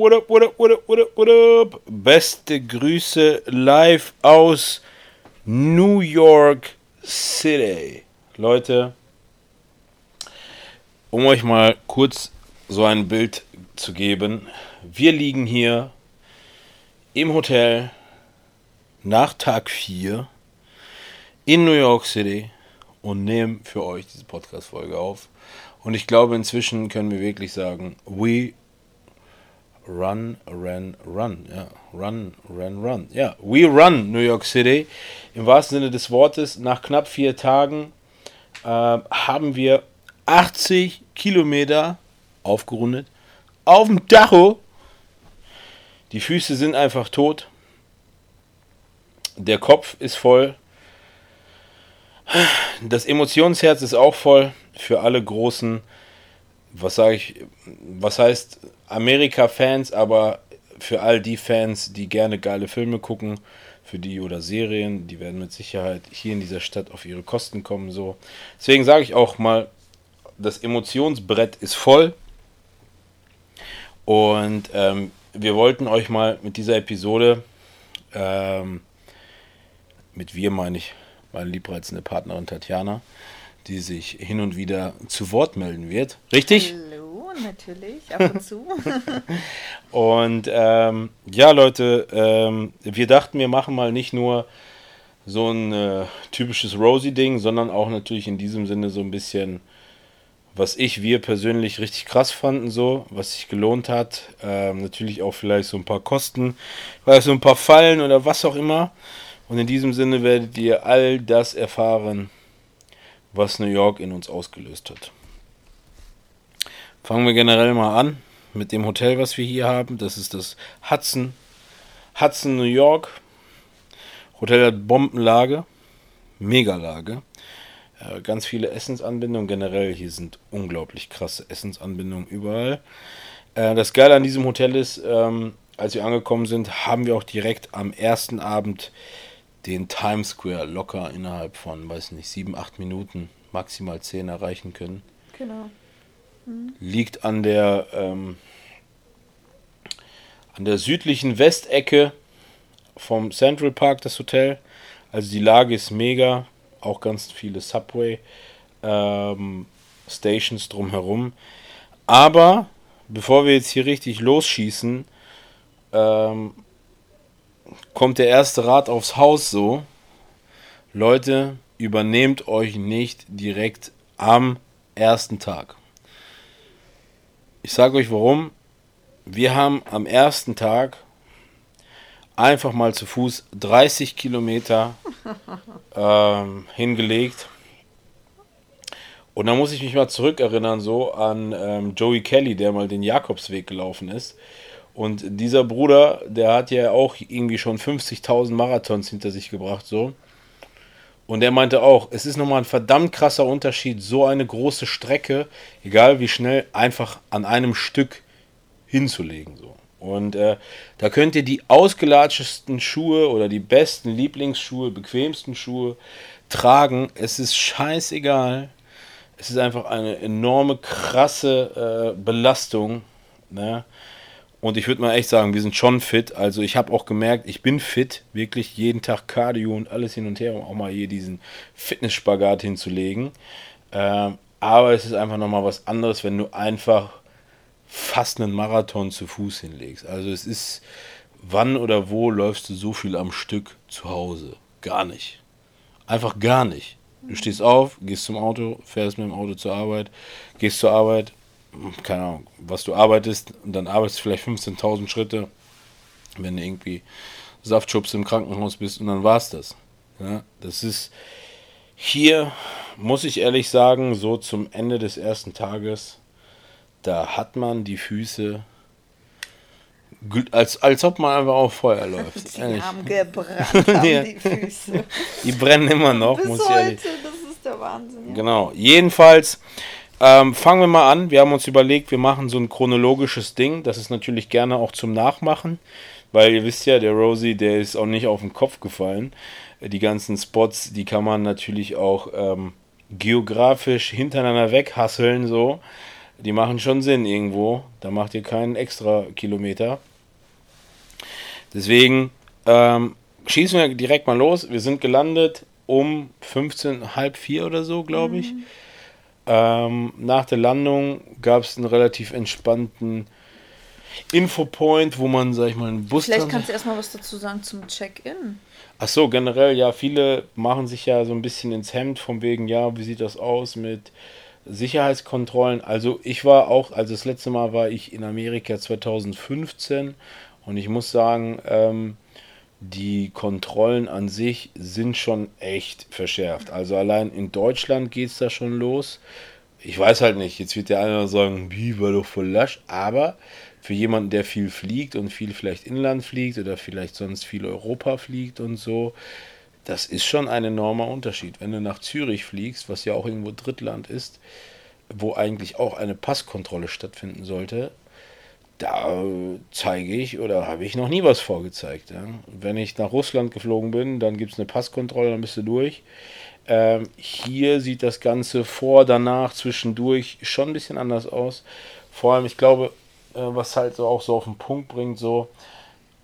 What up, what up, what up, what up, what up? Beste Grüße live aus New York City. Leute, um euch mal kurz so ein Bild zu geben. Wir liegen hier im Hotel nach Tag 4 in New York City und nehmen für euch diese Podcast-Folge auf. Und ich glaube, inzwischen können wir wirklich sagen, we Run, Run, Run. Ja, Run, Run, Run. Ja, We Run New York City. Im wahrsten Sinne des Wortes, nach knapp vier Tagen äh, haben wir 80 Kilometer aufgerundet auf dem Dacho. Die Füße sind einfach tot. Der Kopf ist voll. Das Emotionsherz ist auch voll für alle großen, was sage ich, was heißt Amerika-Fans, aber für all die Fans, die gerne geile Filme gucken, für die oder Serien, die werden mit Sicherheit hier in dieser Stadt auf ihre Kosten kommen. So. Deswegen sage ich auch mal, das Emotionsbrett ist voll. Und ähm, wir wollten euch mal mit dieser Episode, ähm, mit wir meine ich meine liebreizende Partnerin Tatjana, die sich hin und wieder zu Wort melden wird. Richtig? Hallo, natürlich, ab und zu. Und ähm, ja, Leute, ähm, wir dachten, wir machen mal nicht nur so ein äh, typisches Rosie-Ding, sondern auch natürlich in diesem Sinne so ein bisschen, was ich, wir persönlich richtig krass fanden, so, was sich gelohnt hat. Ähm, natürlich auch vielleicht so ein paar Kosten, vielleicht so ein paar Fallen oder was auch immer. Und in diesem Sinne werdet ihr all das erfahren, was New York in uns ausgelöst hat. Fangen wir generell mal an mit dem Hotel, was wir hier haben. Das ist das Hudson, Hudson New York. Hotel hat Bombenlage, Megalage. Äh, ganz viele Essensanbindungen. Generell hier sind unglaublich krasse Essensanbindungen überall. Äh, das Geile an diesem Hotel ist, ähm, als wir angekommen sind, haben wir auch direkt am ersten Abend den Times Square locker innerhalb von, weiß nicht, sieben, acht Minuten, maximal zehn erreichen können. genau. Liegt an der, ähm, an der südlichen Westecke vom Central Park, das Hotel. Also die Lage ist mega, auch ganz viele Subway ähm, Stations drumherum. Aber bevor wir jetzt hier richtig losschießen, ähm, kommt der erste Rat aufs Haus so. Leute, übernehmt euch nicht direkt am ersten Tag. Ich sage euch warum. Wir haben am ersten Tag einfach mal zu Fuß 30 Kilometer ähm, hingelegt. Und da muss ich mich mal zurückerinnern, so an ähm, Joey Kelly, der mal den Jakobsweg gelaufen ist. Und dieser Bruder, der hat ja auch irgendwie schon 50.000 Marathons hinter sich gebracht, so. Und er meinte auch, es ist nochmal ein verdammt krasser Unterschied, so eine große Strecke, egal wie schnell, einfach an einem Stück hinzulegen, so. Und äh, da könnt ihr die ausgelatschesten Schuhe oder die besten Lieblingsschuhe, bequemsten Schuhe tragen. Es ist scheißegal. Es ist einfach eine enorme, krasse äh, Belastung. Ne? Und ich würde mal echt sagen, wir sind schon fit. Also ich habe auch gemerkt, ich bin fit, wirklich jeden Tag Cardio und alles hin und her, um auch mal hier diesen Fitnessspagat hinzulegen. Ähm, aber es ist einfach nochmal was anderes, wenn du einfach fast einen Marathon zu Fuß hinlegst. Also es ist, wann oder wo läufst du so viel am Stück zu Hause? Gar nicht. Einfach gar nicht. Du stehst auf, gehst zum Auto, fährst mit dem Auto zur Arbeit, gehst zur Arbeit, keine Ahnung, was du arbeitest und dann arbeitest du vielleicht 15.000 Schritte, wenn du irgendwie Saftschubs im Krankenhaus bist und dann war's das. Ja, das ist hier, muss ich ehrlich sagen, so zum Ende des ersten Tages, da hat man die Füße als, als ob man einfach auf Feuer läuft. Die ehrlich. haben gebrannt, haben ja. die Füße. Die brennen immer noch, Bis muss heute, ich ehrlich. das ist der Wahnsinn. Ja. Genau. Jedenfalls ähm, fangen wir mal an. Wir haben uns überlegt, wir machen so ein chronologisches Ding. Das ist natürlich gerne auch zum Nachmachen, weil ihr wisst ja, der Rosie, der ist auch nicht auf den Kopf gefallen. Die ganzen Spots, die kann man natürlich auch ähm, geografisch hintereinander weghasseln, so. Die machen schon Sinn irgendwo. Da macht ihr keinen extra Kilometer. Deswegen ähm, schießen wir direkt mal los. Wir sind gelandet um 15, halb vier oder so, glaube ich. Mhm. Ähm, nach der Landung gab es einen relativ entspannten Infopoint, wo man, sag ich mal, einen Bus. Vielleicht kannst du erstmal was dazu sagen zum Check-in. Ach so, generell, ja, viele machen sich ja so ein bisschen ins Hemd, von wegen, ja, wie sieht das aus mit Sicherheitskontrollen. Also, ich war auch, also das letzte Mal war ich in Amerika 2015 und ich muss sagen, ähm, die Kontrollen an sich sind schon echt verschärft. Also allein in Deutschland geht es da schon los. Ich weiß halt nicht, jetzt wird der eine sagen, wie war doch voll lasch, aber für jemanden, der viel fliegt und viel vielleicht Inland fliegt oder vielleicht sonst viel Europa fliegt und so, das ist schon ein enormer Unterschied. Wenn du nach Zürich fliegst, was ja auch irgendwo Drittland ist, wo eigentlich auch eine Passkontrolle stattfinden sollte, da zeige ich oder habe ich noch nie was vorgezeigt. Ja. Wenn ich nach Russland geflogen bin, dann gibt es eine Passkontrolle, dann bist du durch. Ähm, hier sieht das Ganze vor, danach, zwischendurch schon ein bisschen anders aus. Vor allem, ich glaube, äh, was halt so auch so auf den Punkt bringt, so,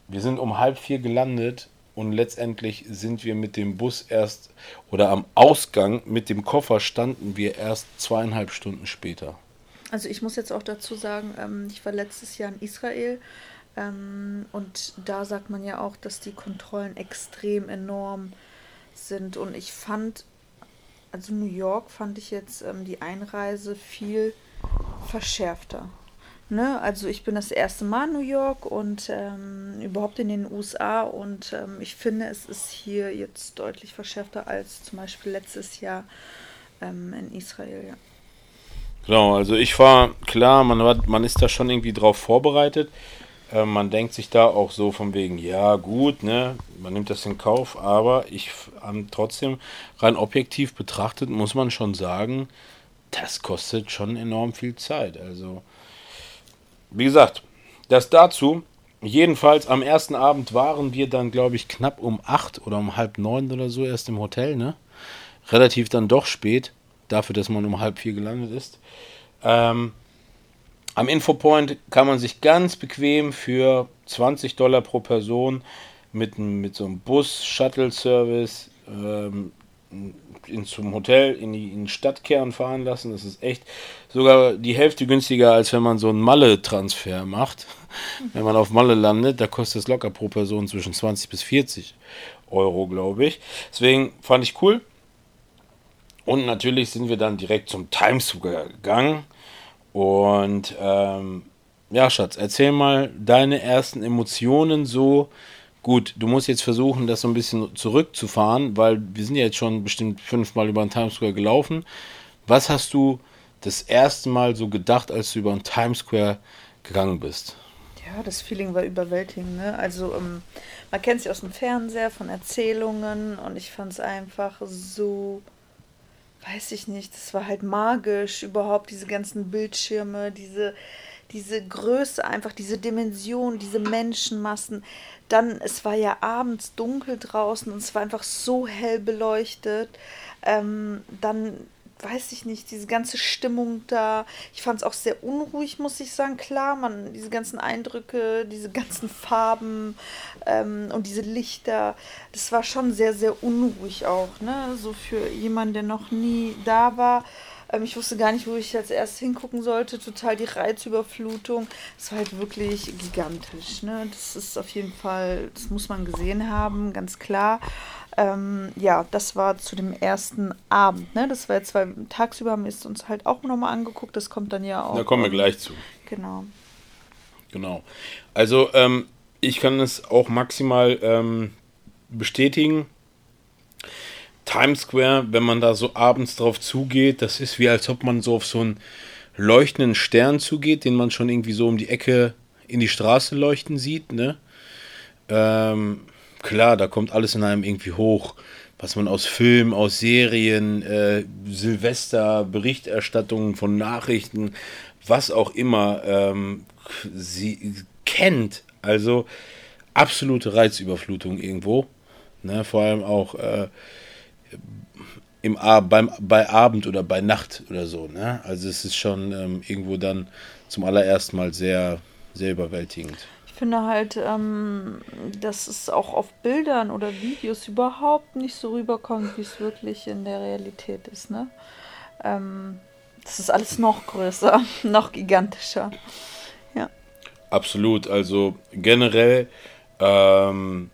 wir sind um halb vier gelandet und letztendlich sind wir mit dem Bus erst oder am Ausgang mit dem Koffer standen wir erst zweieinhalb Stunden später. Also ich muss jetzt auch dazu sagen, ähm, ich war letztes Jahr in Israel ähm, und da sagt man ja auch, dass die Kontrollen extrem enorm sind und ich fand, also New York fand ich jetzt ähm, die Einreise viel verschärfter. Ne? Also ich bin das erste Mal in New York und ähm, überhaupt in den USA und ähm, ich finde, es ist hier jetzt deutlich verschärfter als zum Beispiel letztes Jahr ähm, in Israel, ja. Genau, also ich war klar, man, man ist da schon irgendwie drauf vorbereitet. Äh, man denkt sich da auch so von wegen, ja gut, ne, man nimmt das in Kauf, aber ich ähm, trotzdem rein objektiv betrachtet muss man schon sagen, das kostet schon enorm viel Zeit. Also, wie gesagt, das dazu. Jedenfalls am ersten Abend waren wir dann, glaube ich, knapp um acht oder um halb neun oder so erst im Hotel, ne? Relativ dann doch spät dafür, dass man um halb vier gelandet ist. Ähm, am Infopoint kann man sich ganz bequem für 20 Dollar pro Person mit, mit so einem Bus-Shuttle-Service ähm, in, zum Hotel in, die, in den Stadtkern fahren lassen. Das ist echt sogar die Hälfte günstiger, als wenn man so einen Malle-Transfer macht. Wenn man auf Malle landet, da kostet es locker pro Person zwischen 20 bis 40 Euro, glaube ich. Deswegen fand ich cool. Und natürlich sind wir dann direkt zum Times Square gegangen. Und ähm, ja, Schatz, erzähl mal deine ersten Emotionen so. Gut, du musst jetzt versuchen, das so ein bisschen zurückzufahren, weil wir sind ja jetzt schon bestimmt fünfmal über den Times Square gelaufen. Was hast du das erste Mal so gedacht, als du über den Times Square gegangen bist? Ja, das Feeling war überwältigend. Ne? Also ähm, man kennt sich aus dem Fernseher, von Erzählungen und ich fand es einfach so weiß ich nicht, das war halt magisch, überhaupt diese ganzen Bildschirme, diese, diese Größe, einfach diese Dimension, diese Menschenmassen. Dann, es war ja abends dunkel draußen und es war einfach so hell beleuchtet. Ähm, dann weiß ich nicht, diese ganze Stimmung da. Ich fand es auch sehr unruhig, muss ich sagen. Klar, man, diese ganzen Eindrücke, diese ganzen Farben ähm, und diese Lichter, das war schon sehr, sehr unruhig auch, ne? So für jemanden, der noch nie da war. Ähm, ich wusste gar nicht, wo ich als erstes hingucken sollte. Total die Reizüberflutung. Es war halt wirklich gigantisch, ne? Das ist auf jeden Fall, das muss man gesehen haben, ganz klar. Ähm, ja, das war zu dem ersten Abend. Ne? Das war jetzt, weil tagsüber haben wir es uns halt auch nochmal angeguckt. Das kommt dann ja auch. Da kommen wir gleich zu. Genau. Genau. Also, ähm, ich kann es auch maximal ähm, bestätigen. Times Square, wenn man da so abends drauf zugeht, das ist wie als ob man so auf so einen leuchtenden Stern zugeht, den man schon irgendwie so um die Ecke in die Straße leuchten sieht, ne? Ähm, klar, da kommt alles in einem irgendwie hoch, was man aus Filmen, aus Serien, äh, Silvester, Berichterstattungen von Nachrichten, was auch immer ähm, sie kennt. Also absolute Reizüberflutung irgendwo. Ne? Vor allem auch äh, im, beim, bei Abend oder bei Nacht oder so. Ne? Also es ist schon ähm, irgendwo dann zum allerersten Mal sehr, sehr überwältigend. Ich finde halt, ähm, dass es auch auf Bildern oder Videos überhaupt nicht so rüberkommt, wie es wirklich in der Realität ist. Ne? Ähm, das ist alles noch größer, noch gigantischer. Ja. Absolut. Also generell, ähm,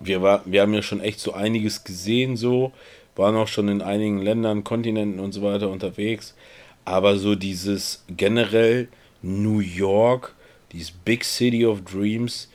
wir, war, wir haben ja schon echt so einiges gesehen, so, waren auch schon in einigen Ländern, Kontinenten und so weiter unterwegs. Aber so dieses generell New York, dieses Big City of Dreams,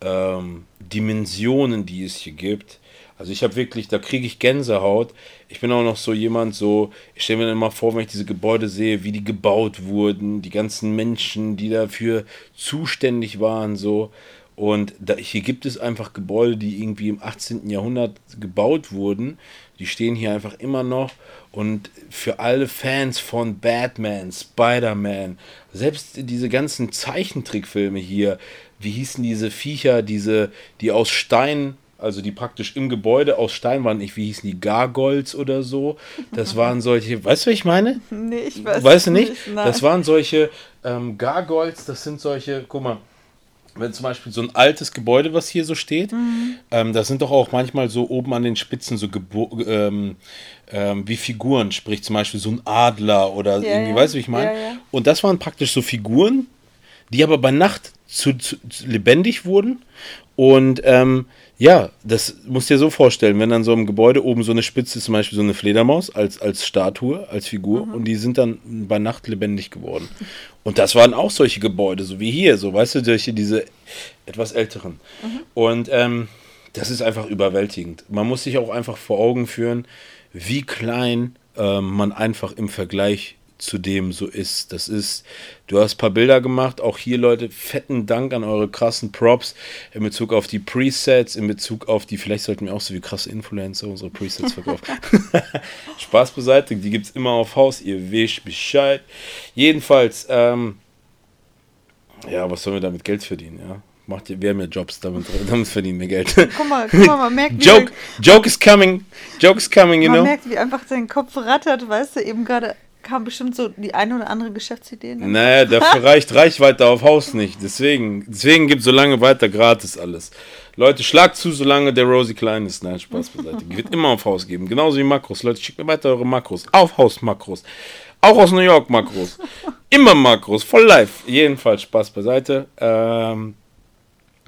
ähm, Dimensionen, die es hier gibt. Also ich habe wirklich, da kriege ich Gänsehaut. Ich bin auch noch so jemand, so, ich stelle mir dann immer vor, wenn ich diese Gebäude sehe, wie die gebaut wurden, die ganzen Menschen, die dafür zuständig waren, so. Und da, hier gibt es einfach Gebäude, die irgendwie im 18. Jahrhundert gebaut wurden. Die stehen hier einfach immer noch. Und für alle Fans von Batman, Spider-Man, selbst diese ganzen Zeichentrickfilme hier, wie hießen diese Viecher, diese, die aus Stein, also die praktisch im Gebäude aus Stein waren, nicht, wie hießen die, Gargoyles oder so. Das waren solche, weißt du, was ich meine? Nee, ich weiß Weißt du nicht? nicht das waren solche ähm, Gargoyles, das sind solche, guck mal, wenn zum Beispiel so ein altes Gebäude, was hier so steht, mhm. ähm, da sind doch auch manchmal so oben an den Spitzen so Gebo ähm, ähm, wie Figuren, sprich zum Beispiel so ein Adler oder ja, irgendwie, ja. weißt du, wie ich meine? Ja, Und das waren praktisch so Figuren, die aber bei Nacht zu, zu, zu lebendig wurden und ähm, ja, das musst du dir so vorstellen, wenn dann so im Gebäude oben so eine Spitze ist, zum Beispiel so eine Fledermaus als, als Statue, als Figur, mhm. und die sind dann bei Nacht lebendig geworden. Und das waren auch solche Gebäude, so wie hier, so weißt du, solche, diese etwas älteren. Mhm. Und ähm, das ist einfach überwältigend. Man muss sich auch einfach vor Augen führen, wie klein äh, man einfach im Vergleich zu dem so ist. Das ist, du hast ein paar Bilder gemacht, auch hier Leute, fetten Dank an eure krassen Props in Bezug auf die Presets, in Bezug auf die, vielleicht sollten wir auch so wie krasse Influencer unsere Presets verkaufen. Spaß beiseite, die gibt es immer auf Haus, ihr wisst Bescheid. Jedenfalls, ähm, ja, was sollen wir damit Geld verdienen, ja? Macht ihr, wir haben ja Jobs, damit, damit verdienen wir Geld. Guck mal, guck mal, man merkt, Joke, Joke is coming, Joke is coming, you man know. Man merkt, wie einfach sein Kopf rattert, weißt du, eben gerade kam bestimmt so die eine oder andere Geschäftsidee. Ne? Naja, dafür reicht Reichweite auf Haus nicht. Deswegen, deswegen gibt es so lange weiter gratis alles. Leute, schlag zu, solange der Rosie klein ist. Nein, Spaß beiseite. Wird immer auf Haus geben. Genauso wie Makros. Leute, schickt mir weiter eure Makros. Auf Haus Makros. Auch aus New York Makros. Immer Makros. Voll live. Jedenfalls Spaß beiseite. Ähm,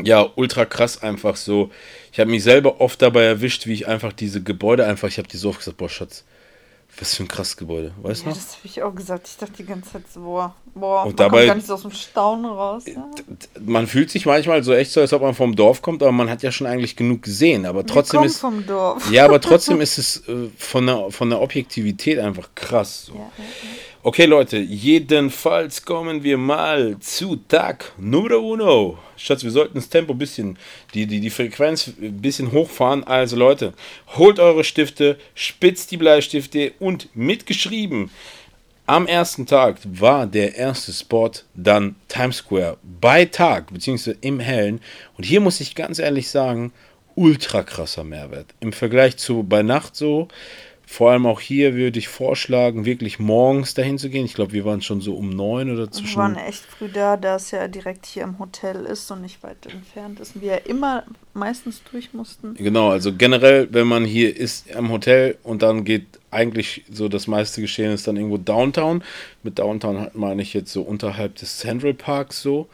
ja, ultra krass einfach so. Ich habe mich selber oft dabei erwischt, wie ich einfach diese Gebäude einfach, ich habe die so oft gesagt, boah, Schatz, was für ein krasses Gebäude, weißt du ja, noch? Das habe ich auch gesagt. Ich dachte die ganze Zeit so, boah, boah und dabei, kommt gar nicht so aus dem Staunen raus. Ja? Man fühlt sich manchmal so echt so, als ob man vom Dorf kommt, aber man hat ja schon eigentlich genug gesehen. Aber trotzdem ist. vom Dorf. Ja, aber trotzdem ist es äh, von, der, von der Objektivität einfach krass. So. Ja, Okay, Leute, jedenfalls kommen wir mal zu Tag Nummer uno. Schatz, wir sollten das Tempo ein bisschen, die, die, die Frequenz ein bisschen hochfahren. Also, Leute, holt eure Stifte, spitzt die Bleistifte und mitgeschrieben. Am ersten Tag war der erste Spot dann Times Square bei Tag, beziehungsweise im Hellen. Und hier muss ich ganz ehrlich sagen, ultra krasser Mehrwert. Im Vergleich zu bei Nacht so, vor allem auch hier würde ich vorschlagen, wirklich morgens dahin zu gehen. Ich glaube, wir waren schon so um neun oder zwischen. Wir waren echt früh da, da es ja direkt hier im Hotel ist und nicht weit entfernt ist. Und wir ja immer meistens durch mussten. Genau, also generell, wenn man hier ist am Hotel und dann geht eigentlich so das meiste Geschehen ist dann irgendwo Downtown. Mit Downtown meine ich jetzt so unterhalb des Central Parks so,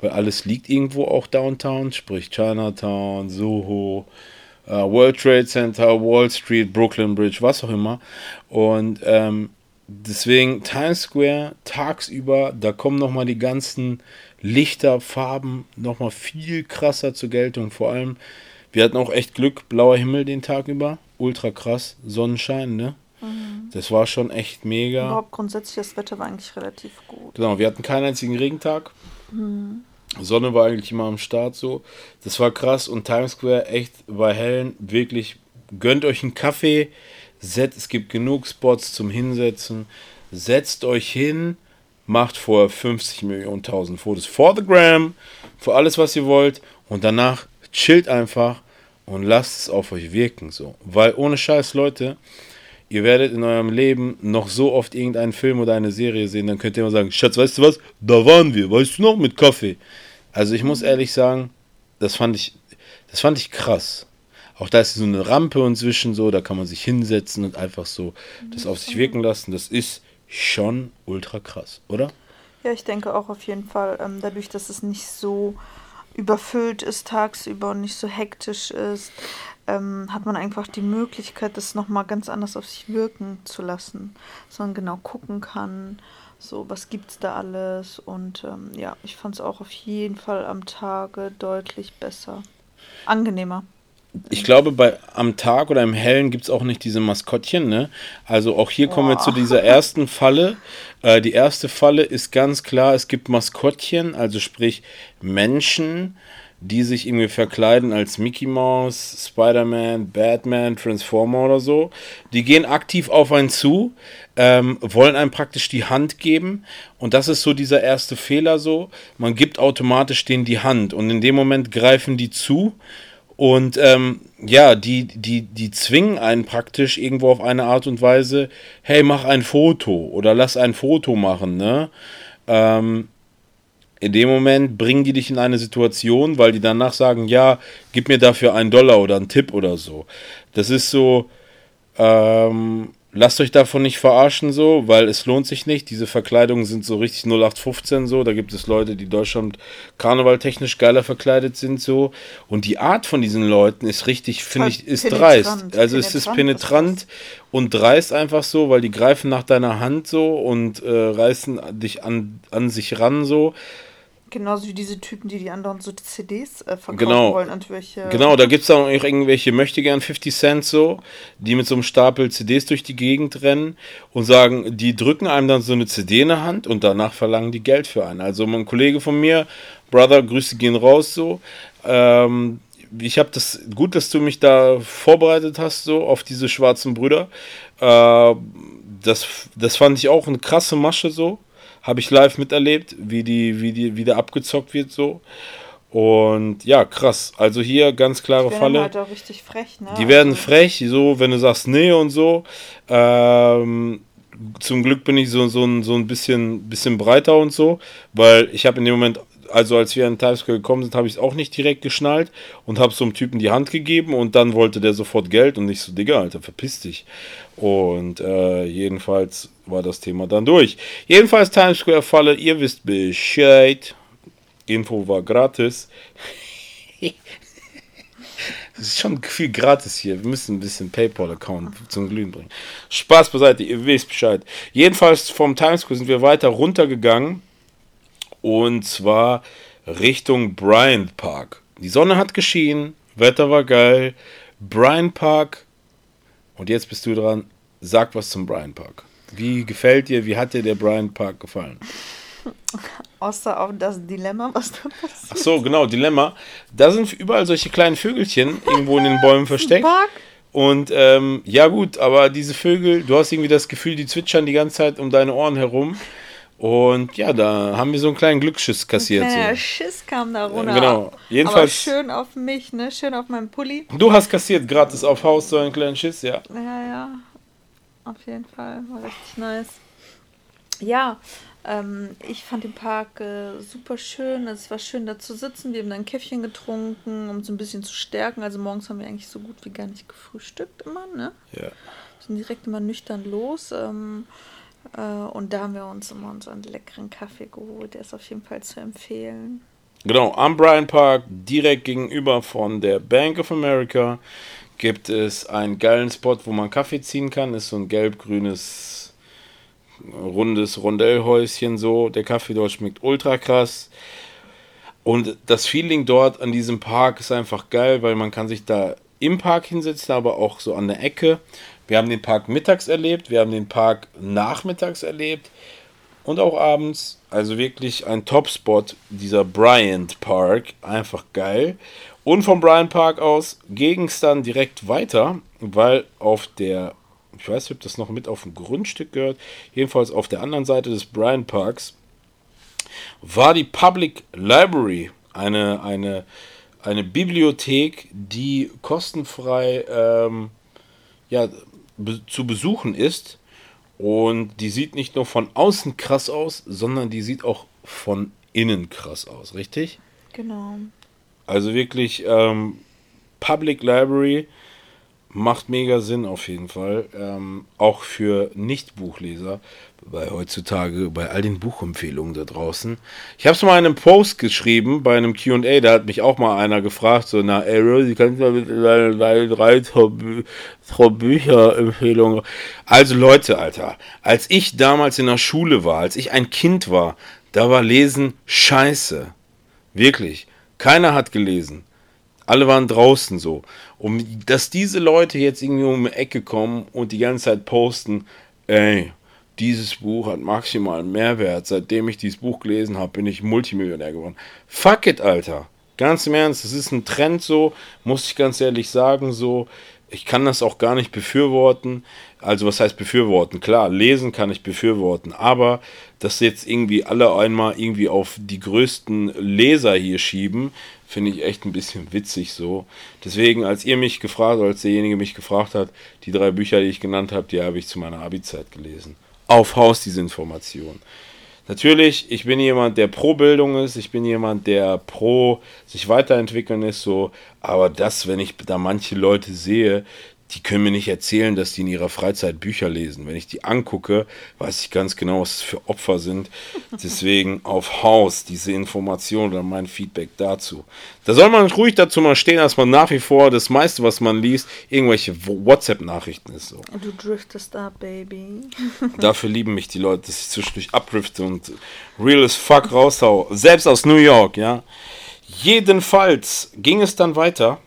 weil alles liegt irgendwo auch Downtown, sprich Chinatown, Soho World Trade Center, Wall Street, Brooklyn Bridge, was auch immer. Und ähm, deswegen Times Square tagsüber, da kommen nochmal die ganzen Lichter, Farben nochmal viel krasser zur Geltung. Vor allem, wir hatten auch echt Glück, blauer Himmel den Tag über, ultra krass, Sonnenschein, ne? Mhm. Das war schon echt mega. Überhaupt grundsätzlich, das Wetter war eigentlich relativ gut. Genau, wir hatten keinen einzigen Regentag. Mhm. Sonne war eigentlich immer am Start so. Das war krass und Times Square echt bei Hellen wirklich gönnt euch einen Kaffee, set, es gibt genug Spots zum Hinsetzen, setzt euch hin, macht vorher 50 Millionen tausend Fotos for the gram, für alles was ihr wollt und danach chillt einfach und lasst es auf euch wirken so, weil ohne Scheiß Leute, ihr werdet in eurem Leben noch so oft irgendeinen Film oder eine Serie sehen, dann könnt ihr immer sagen, Schatz, weißt du was? Da waren wir, weißt du noch, mit Kaffee. Also ich muss ehrlich sagen, das fand ich, das fand ich krass. Auch da ist so eine Rampe und zwischen so, da kann man sich hinsetzen und einfach so das auf sich wirken lassen. Das ist schon ultra krass, oder? Ja, ich denke auch auf jeden Fall, ähm, dadurch, dass es nicht so überfüllt ist tagsüber und nicht so hektisch ist, ähm, hat man einfach die Möglichkeit, das nochmal ganz anders auf sich wirken zu lassen. Man genau gucken kann, so was gibt es da alles. Und ähm, ja, ich fand es auch auf jeden Fall am Tage deutlich besser. Angenehmer ich glaube, bei am Tag oder im Hellen gibt es auch nicht diese Maskottchen, ne? Also auch hier kommen wir zu dieser ersten Falle. Äh, die erste Falle ist ganz klar, es gibt Maskottchen, also sprich Menschen, die sich irgendwie verkleiden als Mickey Mouse, Spider-Man, Batman, Transformer oder so. Die gehen aktiv auf einen zu, ähm, wollen einem praktisch die Hand geben. Und das ist so dieser erste Fehler so. Man gibt automatisch denen die Hand und in dem Moment greifen die zu und ähm, ja, die, die, die zwingen einen praktisch irgendwo auf eine Art und Weise, hey, mach ein Foto oder lass ein Foto machen, ne? Ähm, in dem Moment bringen die dich in eine Situation, weil die danach sagen, ja, gib mir dafür einen Dollar oder einen Tipp oder so. Das ist so, ähm, lasst euch davon nicht verarschen so, weil es lohnt sich nicht. Diese Verkleidungen sind so richtig 0815 so. Da gibt es Leute, die Deutschland karnevaltechnisch geiler verkleidet sind so. Und die Art von diesen Leuten ist richtig, finde ich, ist dreist. Also es ist penetrant und dreist einfach so, weil die greifen nach deiner Hand so und äh, reißen dich an, an sich ran so. Genauso wie diese Typen, die die anderen so CDs äh, verkaufen genau. wollen. Und welche genau, da gibt es auch irgendwelche möchte gern 50 Cent so, die mit so einem Stapel CDs durch die Gegend rennen und sagen, die drücken einem dann so eine CD in der Hand und danach verlangen die Geld für einen. Also mein Kollege von mir, Brother, Grüße gehen raus so. Ähm, ich habe das gut, dass du mich da vorbereitet hast so auf diese schwarzen Brüder. Äh, das, das fand ich auch eine krasse Masche so habe ich live miterlebt, wie die, wie die wieder abgezockt wird so. Und ja, krass. Also hier ganz klare die Falle. Halt auch richtig frech, ne? Die werden also frech, so, wenn du sagst nee und so. Ähm, zum Glück bin ich so, so, ein, so ein bisschen, bisschen breiter und so, weil ich habe in dem Moment also als wir in Times Square gekommen sind, habe ich es auch nicht direkt geschnallt und habe so einem Typen die Hand gegeben und dann wollte der sofort Geld und ich so, Digga, Alter, verpiss dich. Und äh, jedenfalls war das Thema dann durch. Jedenfalls Times Square Falle, ihr wisst Bescheid. Info war gratis. Es ist schon viel gratis hier. Wir müssen ein bisschen PayPal-Account zum Glühen bringen. Spaß beiseite, ihr wisst Bescheid. Jedenfalls vom Times Square sind wir weiter runtergegangen und zwar Richtung Bryant Park. Die Sonne hat geschienen, Wetter war geil. Bryant Park. Und jetzt bist du dran. Sag was zum Bryant Park. Wie gefällt dir, wie hat dir der Bryant Park gefallen? Außer auch das Dilemma, was da passiert. Ach so, genau, Dilemma. Da sind überall solche kleinen Vögelchen irgendwo in den Bäumen versteckt. Park? Und ähm, ja gut, aber diese Vögel, du hast irgendwie das Gefühl, die zwitschern die ganze Zeit um deine Ohren herum. Und ja, da haben wir so einen kleinen Glücksschiss kassiert. Ein kleiner so. Schiss kam da runter. Genau. Jedenfalls. Aber schön auf mich, ne? Schön auf meinem Pulli. Du hast kassiert gratis auf Haus so einen kleinen Schiss, ja. Ja, ja. Auf jeden Fall. War richtig nice. Ja, ähm, ich fand den Park äh, super schön. Es war schön da zu sitzen. Wir haben dann ein Käffchen getrunken, um so ein bisschen zu stärken. Also morgens haben wir eigentlich so gut wie gar nicht gefrühstückt immer, ne? Ja. Sind direkt immer nüchtern los. Ähm, äh, und da haben wir uns immer unseren leckeren Kaffee geholt. Der ist auf jeden Fall zu empfehlen. Genau, am Bryan Park, direkt gegenüber von der Bank of America, gibt es einen geilen Spot, wo man Kaffee ziehen kann. Ist so ein gelb-grünes, rundes Rondellhäuschen so. Der Kaffee dort schmeckt ultra krass. Und das Feeling dort an diesem Park ist einfach geil, weil man kann sich da im Park hinsetzen, aber auch so an der Ecke. Wir haben den Park mittags erlebt, wir haben den Park nachmittags erlebt und auch abends. Also wirklich ein Top-Spot, dieser Bryant Park. Einfach geil. Und vom Bryant Park aus ging es dann direkt weiter, weil auf der, ich weiß nicht, ob das noch mit auf dem Grundstück gehört, jedenfalls auf der anderen Seite des Bryant Parks war die Public Library, eine, eine, eine Bibliothek, die kostenfrei ähm, ja, be zu besuchen ist. Und die sieht nicht nur von außen krass aus, sondern die sieht auch von innen krass aus, richtig? Genau. Also wirklich ähm, Public Library macht mega Sinn auf jeden Fall. Ähm, auch für Nicht-Buchleser, weil heutzutage bei all den Buchempfehlungen da draußen. Ich habe es mal in einem Post geschrieben, bei einem QA, da hat mich auch mal einer gefragt, so, na, ey, Rose, kannst du mal drei Bücherempfehlungen. Also Leute, Alter, als ich damals in der Schule war, als ich ein Kind war, da war Lesen scheiße. Wirklich. Keiner hat gelesen. Alle waren draußen so. Und dass diese Leute jetzt irgendwie um die Ecke kommen und die ganze Zeit posten, ey, dieses Buch hat maximalen Mehrwert. Seitdem ich dieses Buch gelesen habe, bin ich Multimillionär geworden. Fuck it, Alter. Ganz im Ernst, es ist ein Trend so, muss ich ganz ehrlich sagen, so. Ich kann das auch gar nicht befürworten. Also, was heißt befürworten? Klar, lesen kann ich befürworten, aber dass jetzt irgendwie alle einmal irgendwie auf die größten Leser hier schieben, finde ich echt ein bisschen witzig so. Deswegen, als ihr mich gefragt, als derjenige mich gefragt hat, die drei Bücher, die ich genannt habe, die habe ich zu meiner Abi-Zeit gelesen. Auf Haus diese Information. Natürlich, ich bin jemand, der pro Bildung ist, ich bin jemand, der pro sich weiterentwickeln ist, so, aber das, wenn ich da manche Leute sehe, die können mir nicht erzählen, dass die in ihrer Freizeit Bücher lesen. Wenn ich die angucke, weiß ich ganz genau, was es für Opfer sind. Deswegen auf Haus diese Information oder mein Feedback dazu. Da soll man ruhig dazu mal stehen, dass man nach wie vor das meiste, was man liest, irgendwelche WhatsApp-Nachrichten ist. So. Du driftest ab, Baby. Dafür lieben mich die Leute, dass ich zwischendurch abdrifte und real as fuck raushau. Selbst aus New York, ja. Jedenfalls ging es dann weiter.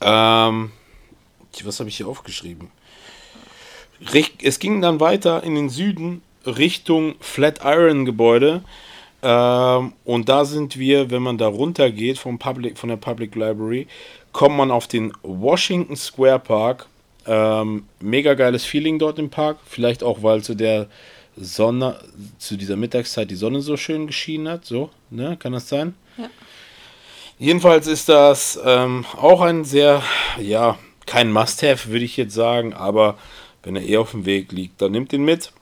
Ähm, was habe ich hier aufgeschrieben? Es ging dann weiter in den Süden Richtung Flatiron Gebäude. Ähm, und da sind wir, wenn man da runter geht vom Public, von der Public Library, kommt man auf den Washington Square Park. Ähm, mega geiles Feeling dort im Park. Vielleicht auch, weil zu der Sonne, zu dieser Mittagszeit die Sonne so schön geschienen hat. So, ne? Kann das sein? Ja. Jedenfalls ist das ähm, auch ein sehr, ja, kein Must-Have, würde ich jetzt sagen, aber wenn er eh auf dem Weg liegt, dann nimmt ihn mit.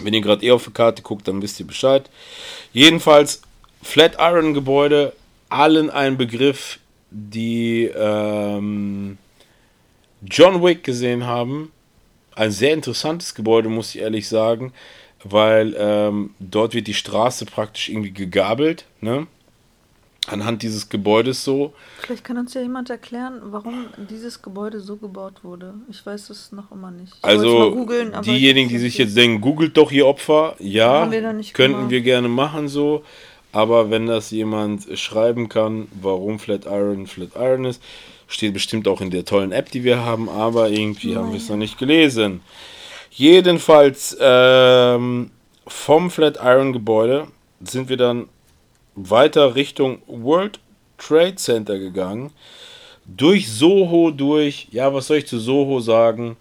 Wenn ihr gerade eh auf die Karte guckt, dann wisst ihr Bescheid. Jedenfalls, Flatiron-Gebäude, allen ein Begriff, die ähm, John Wick gesehen haben. Ein sehr interessantes Gebäude, muss ich ehrlich sagen, weil ähm, dort wird die Straße praktisch irgendwie gegabelt. Ne? Anhand dieses Gebäudes so. Vielleicht kann uns ja jemand erklären, warum dieses Gebäude so gebaut wurde. Ich weiß es noch immer nicht. Ich also googlen, diejenigen, die sich jetzt denken, googelt doch ihr Opfer, ja, wir könnten gemacht. wir gerne machen so. Aber wenn das jemand schreiben kann, warum Flatiron Flatiron ist, steht bestimmt auch in der tollen App, die wir haben, aber irgendwie Nein. haben wir es noch nicht gelesen. Jedenfalls ähm, vom Flatiron Gebäude sind wir dann weiter Richtung World Trade Center gegangen. Durch Soho durch, ja, was soll ich zu Soho sagen?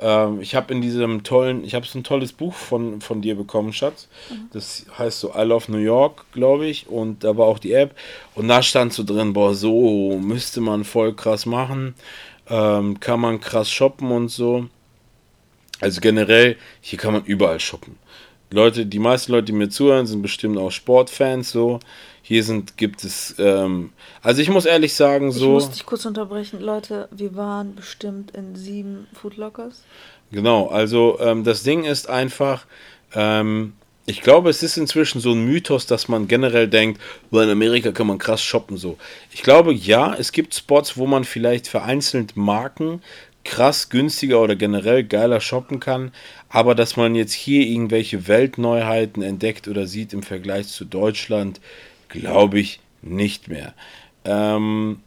Ähm, ich habe in diesem tollen, ich habe so ein tolles Buch von, von dir bekommen, Schatz. Mhm. Das heißt so I Love New York, glaube ich. Und da war auch die App. Und da stand so drin, boah, Soho müsste man voll krass machen. Ähm, kann man krass shoppen und so. Also generell, hier kann man überall shoppen. Leute, die meisten Leute, die mir zuhören, sind bestimmt auch Sportfans so. Hier sind, gibt es, ähm, also ich muss ehrlich sagen, so. Ich muss dich kurz unterbrechen, Leute, wir waren bestimmt in sieben Foodlockers. Genau, also ähm, das Ding ist einfach, ähm, ich glaube, es ist inzwischen so ein Mythos, dass man generell denkt, in Amerika kann man krass shoppen so. Ich glaube, ja, es gibt Spots, wo man vielleicht vereinzelt Marken krass günstiger oder generell geiler shoppen kann, aber dass man jetzt hier irgendwelche Weltneuheiten entdeckt oder sieht im Vergleich zu Deutschland, glaube ich nicht mehr. Ähm,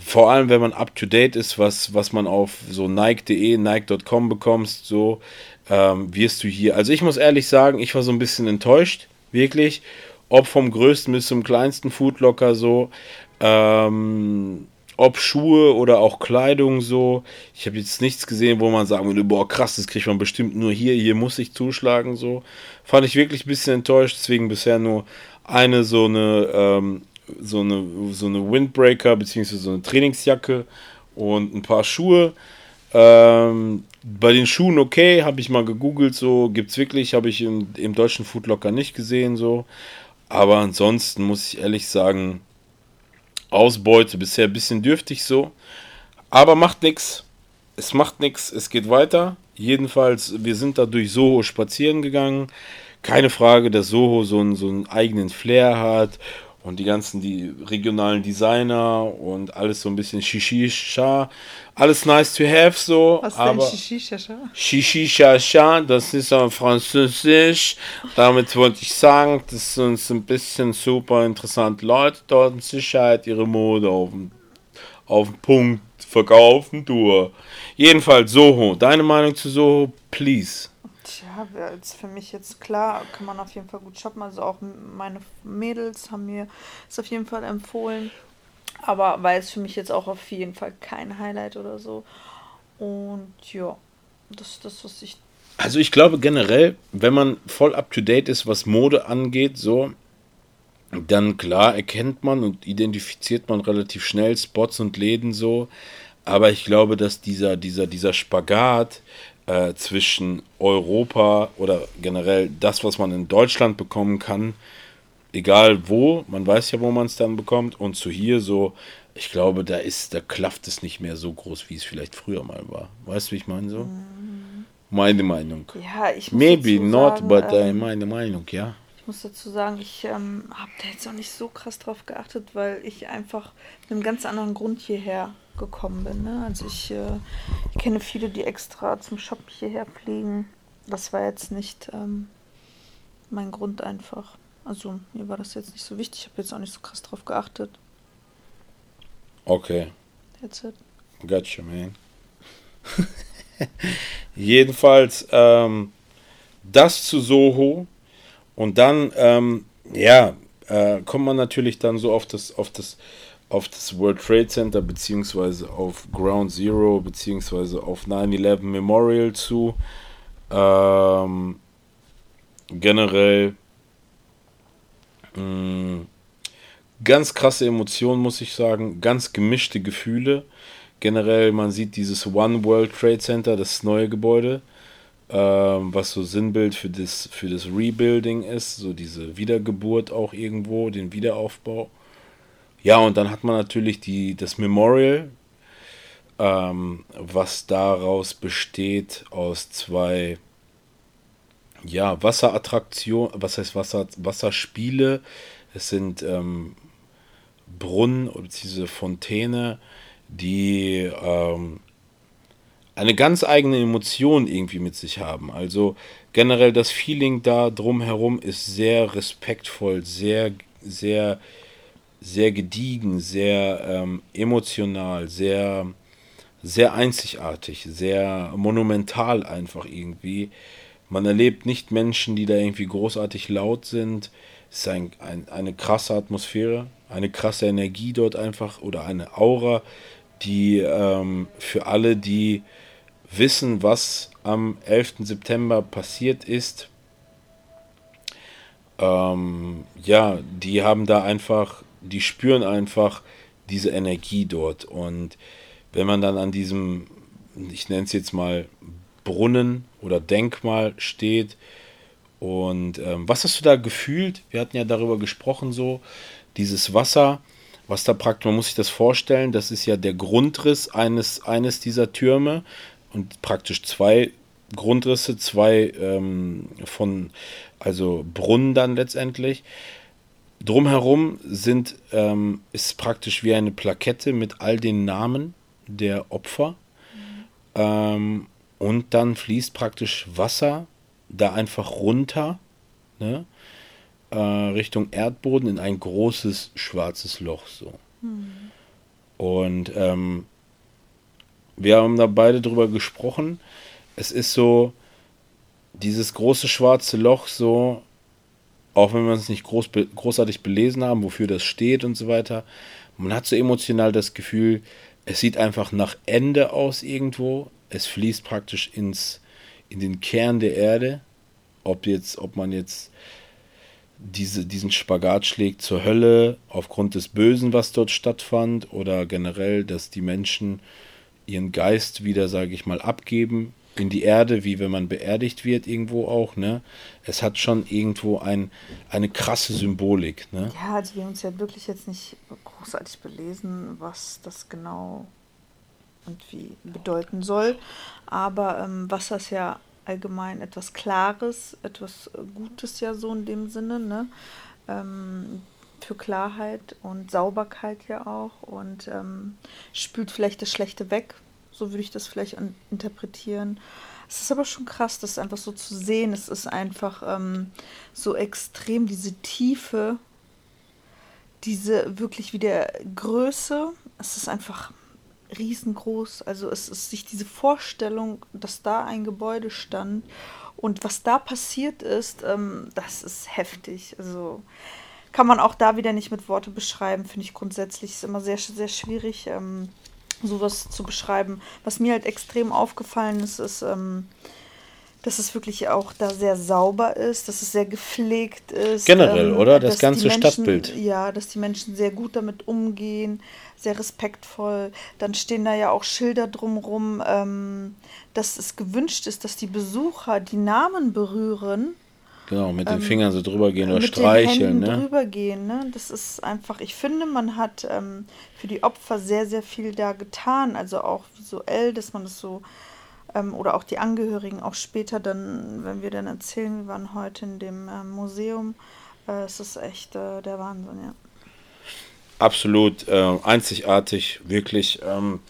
vor allem wenn man up to date ist, was, was man auf so Nike.de, Nike.com bekommst, so ähm, wirst du hier. Also ich muss ehrlich sagen, ich war so ein bisschen enttäuscht, wirklich. Ob vom größten bis zum kleinsten Foodlocker so. Ähm, ob Schuhe oder auch Kleidung so. Ich habe jetzt nichts gesehen, wo man sagen würde, boah, krass, das kriegt man bestimmt nur hier, hier muss ich zuschlagen so. Fand ich wirklich ein bisschen enttäuscht, deswegen bisher nur eine so eine ähm, so eine so eine Windbreaker beziehungsweise so eine Trainingsjacke und ein paar Schuhe. Ähm, bei den Schuhen okay, habe ich mal gegoogelt, so gibt es wirklich, habe ich im, im deutschen Foodlocker nicht gesehen, so. Aber ansonsten muss ich ehrlich sagen, Ausbeute bisher ein bisschen dürftig so. Aber macht nichts. Es macht nichts. Es geht weiter. Jedenfalls, wir sind da durch Soho spazieren gegangen. Keine Frage, dass Soho so einen, so einen eigenen Flair hat und die ganzen die regionalen Designer und alles so ein bisschen Shishisha. Alles nice to have so. Was aber Shishisha? Shishisha, das ist ein Französisch. Damit wollte ich sagen, das sind ein bisschen super interessante Leute dort in Sicherheit ihre Mode auf den, auf den Punkt verkaufen durch. Jedenfalls Soho. Deine Meinung zu Soho, please. Tja, ist für mich jetzt klar, kann man auf jeden Fall gut shoppen. Also auch meine Mädels haben mir es auf jeden Fall empfohlen. Aber war es für mich jetzt auch auf jeden Fall kein Highlight oder so. Und ja, das ist das, was ich. Also ich glaube generell, wenn man voll up to date ist, was Mode angeht, so, dann klar erkennt man und identifiziert man relativ schnell Spots und Läden so. Aber ich glaube, dass dieser, dieser, dieser Spagat äh, zwischen Europa oder generell das, was man in Deutschland bekommen kann, egal wo, man weiß ja, wo man es dann bekommt, und zu hier so, ich glaube, da ist, da klafft es nicht mehr so groß, wie es vielleicht früher mal war. Weißt du, wie ich meine so? Mhm. Meine Meinung. Ja, ich muss Maybe not, sagen, but ähm, meine Meinung, ja. Ich muss dazu sagen, ich ähm, habe da jetzt auch nicht so krass drauf geachtet, weil ich einfach mit einem ganz anderen Grund hierher gekommen bin. Ne? Also ich, äh, ich, kenne viele, die extra zum Shop hierher fliegen. Das war jetzt nicht ähm, mein Grund einfach. Also mir war das jetzt nicht so wichtig. Ich habe jetzt auch nicht so krass drauf geachtet. Okay. That's it. Gotcha, man. Jedenfalls ähm, das zu Soho und dann ähm, ja äh, kommt man natürlich dann so auf das auf das auf das World Trade Center beziehungsweise auf Ground Zero beziehungsweise auf 9/11 Memorial zu. Ähm, generell mh, mm, ganz krasse Emotionen, muss ich sagen, ganz gemischte Gefühle. Generell, man sieht dieses One World Trade Center, das neue Gebäude, ähm, was so Sinnbild für das, für das Rebuilding ist, so diese Wiedergeburt auch irgendwo, den Wiederaufbau. Ja, und dann hat man natürlich die, das Memorial, ähm, was daraus besteht aus zwei ja, Wasserattraktionen, was heißt Wasser, Wasserspiele. Es sind ähm, Brunnen bzw. Fontäne, die ähm, eine ganz eigene Emotion irgendwie mit sich haben. Also generell das Feeling da drumherum ist sehr respektvoll, sehr, sehr sehr gediegen, sehr ähm, emotional, sehr, sehr einzigartig, sehr monumental einfach irgendwie. Man erlebt nicht Menschen, die da irgendwie großartig laut sind. Es ist ein, ein, eine krasse Atmosphäre, eine krasse Energie dort einfach oder eine Aura, die ähm, für alle, die wissen, was am 11. September passiert ist, ähm, ja, die haben da einfach die spüren einfach diese Energie dort. Und wenn man dann an diesem, ich nenne es jetzt mal Brunnen oder Denkmal steht, und ähm, was hast du da gefühlt? Wir hatten ja darüber gesprochen, so dieses Wasser, was da praktisch, man muss sich das vorstellen, das ist ja der Grundriss eines, eines dieser Türme und praktisch zwei Grundrisse, zwei ähm, von, also Brunnen dann letztendlich. Drumherum sind, ähm, ist praktisch wie eine Plakette mit all den Namen der Opfer. Mhm. Ähm, und dann fließt praktisch Wasser da einfach runter, ne, äh, Richtung Erdboden in ein großes schwarzes Loch so. Mhm. Und ähm, wir haben da beide drüber gesprochen. Es ist so, dieses große schwarze Loch, so, auch wenn wir uns nicht groß, großartig belesen haben, wofür das steht und so weiter, man hat so emotional das Gefühl, es sieht einfach nach Ende aus irgendwo. Es fließt praktisch ins, in den Kern der Erde. Ob jetzt, ob man jetzt diese, diesen Spagat schlägt zur Hölle aufgrund des Bösen, was dort stattfand, oder generell, dass die Menschen ihren Geist wieder, sage ich mal, abgeben in die Erde, wie wenn man beerdigt wird irgendwo auch, ne? Es hat schon irgendwo ein, eine krasse Symbolik, ne? Ja, also wir haben uns ja wirklich jetzt nicht großartig belesen, was das genau und wie bedeuten soll. Aber ähm, Wasser ist ja allgemein etwas Klares, etwas Gutes ja so in dem Sinne, ne? Ähm, für Klarheit und Sauberkeit ja auch und ähm, spült vielleicht das Schlechte weg, so würde ich das vielleicht interpretieren. Es ist aber schon krass, das einfach so zu sehen. Es ist einfach ähm, so extrem, diese Tiefe, diese wirklich wieder Größe. Es ist einfach riesengroß. Also es ist sich diese Vorstellung, dass da ein Gebäude stand und was da passiert ist, ähm, das ist heftig. Also kann man auch da wieder nicht mit Worte beschreiben, finde ich grundsätzlich. Ist immer sehr, sehr schwierig. Ähm, sowas zu beschreiben. Was mir halt extrem aufgefallen ist, ist, ähm, dass es wirklich auch da sehr sauber ist, dass es sehr gepflegt ist. Generell, ähm, oder? Das ganze Menschen, Stadtbild. Ja, dass die Menschen sehr gut damit umgehen, sehr respektvoll. Dann stehen da ja auch Schilder drumherum, ähm, dass es gewünscht ist, dass die Besucher die Namen berühren Genau, mit den ähm, Fingern so drüber gehen oder mit streicheln. Den Händen ne? drüber gehen, ne? Das ist einfach, ich finde, man hat ähm, für die Opfer sehr, sehr viel da getan. Also auch visuell, dass man das so, ähm, oder auch die Angehörigen, auch später dann, wenn wir dann erzählen, wir waren heute in dem äh, Museum, äh, es ist echt äh, der Wahnsinn, ja. Absolut äh, einzigartig, wirklich. Ähm,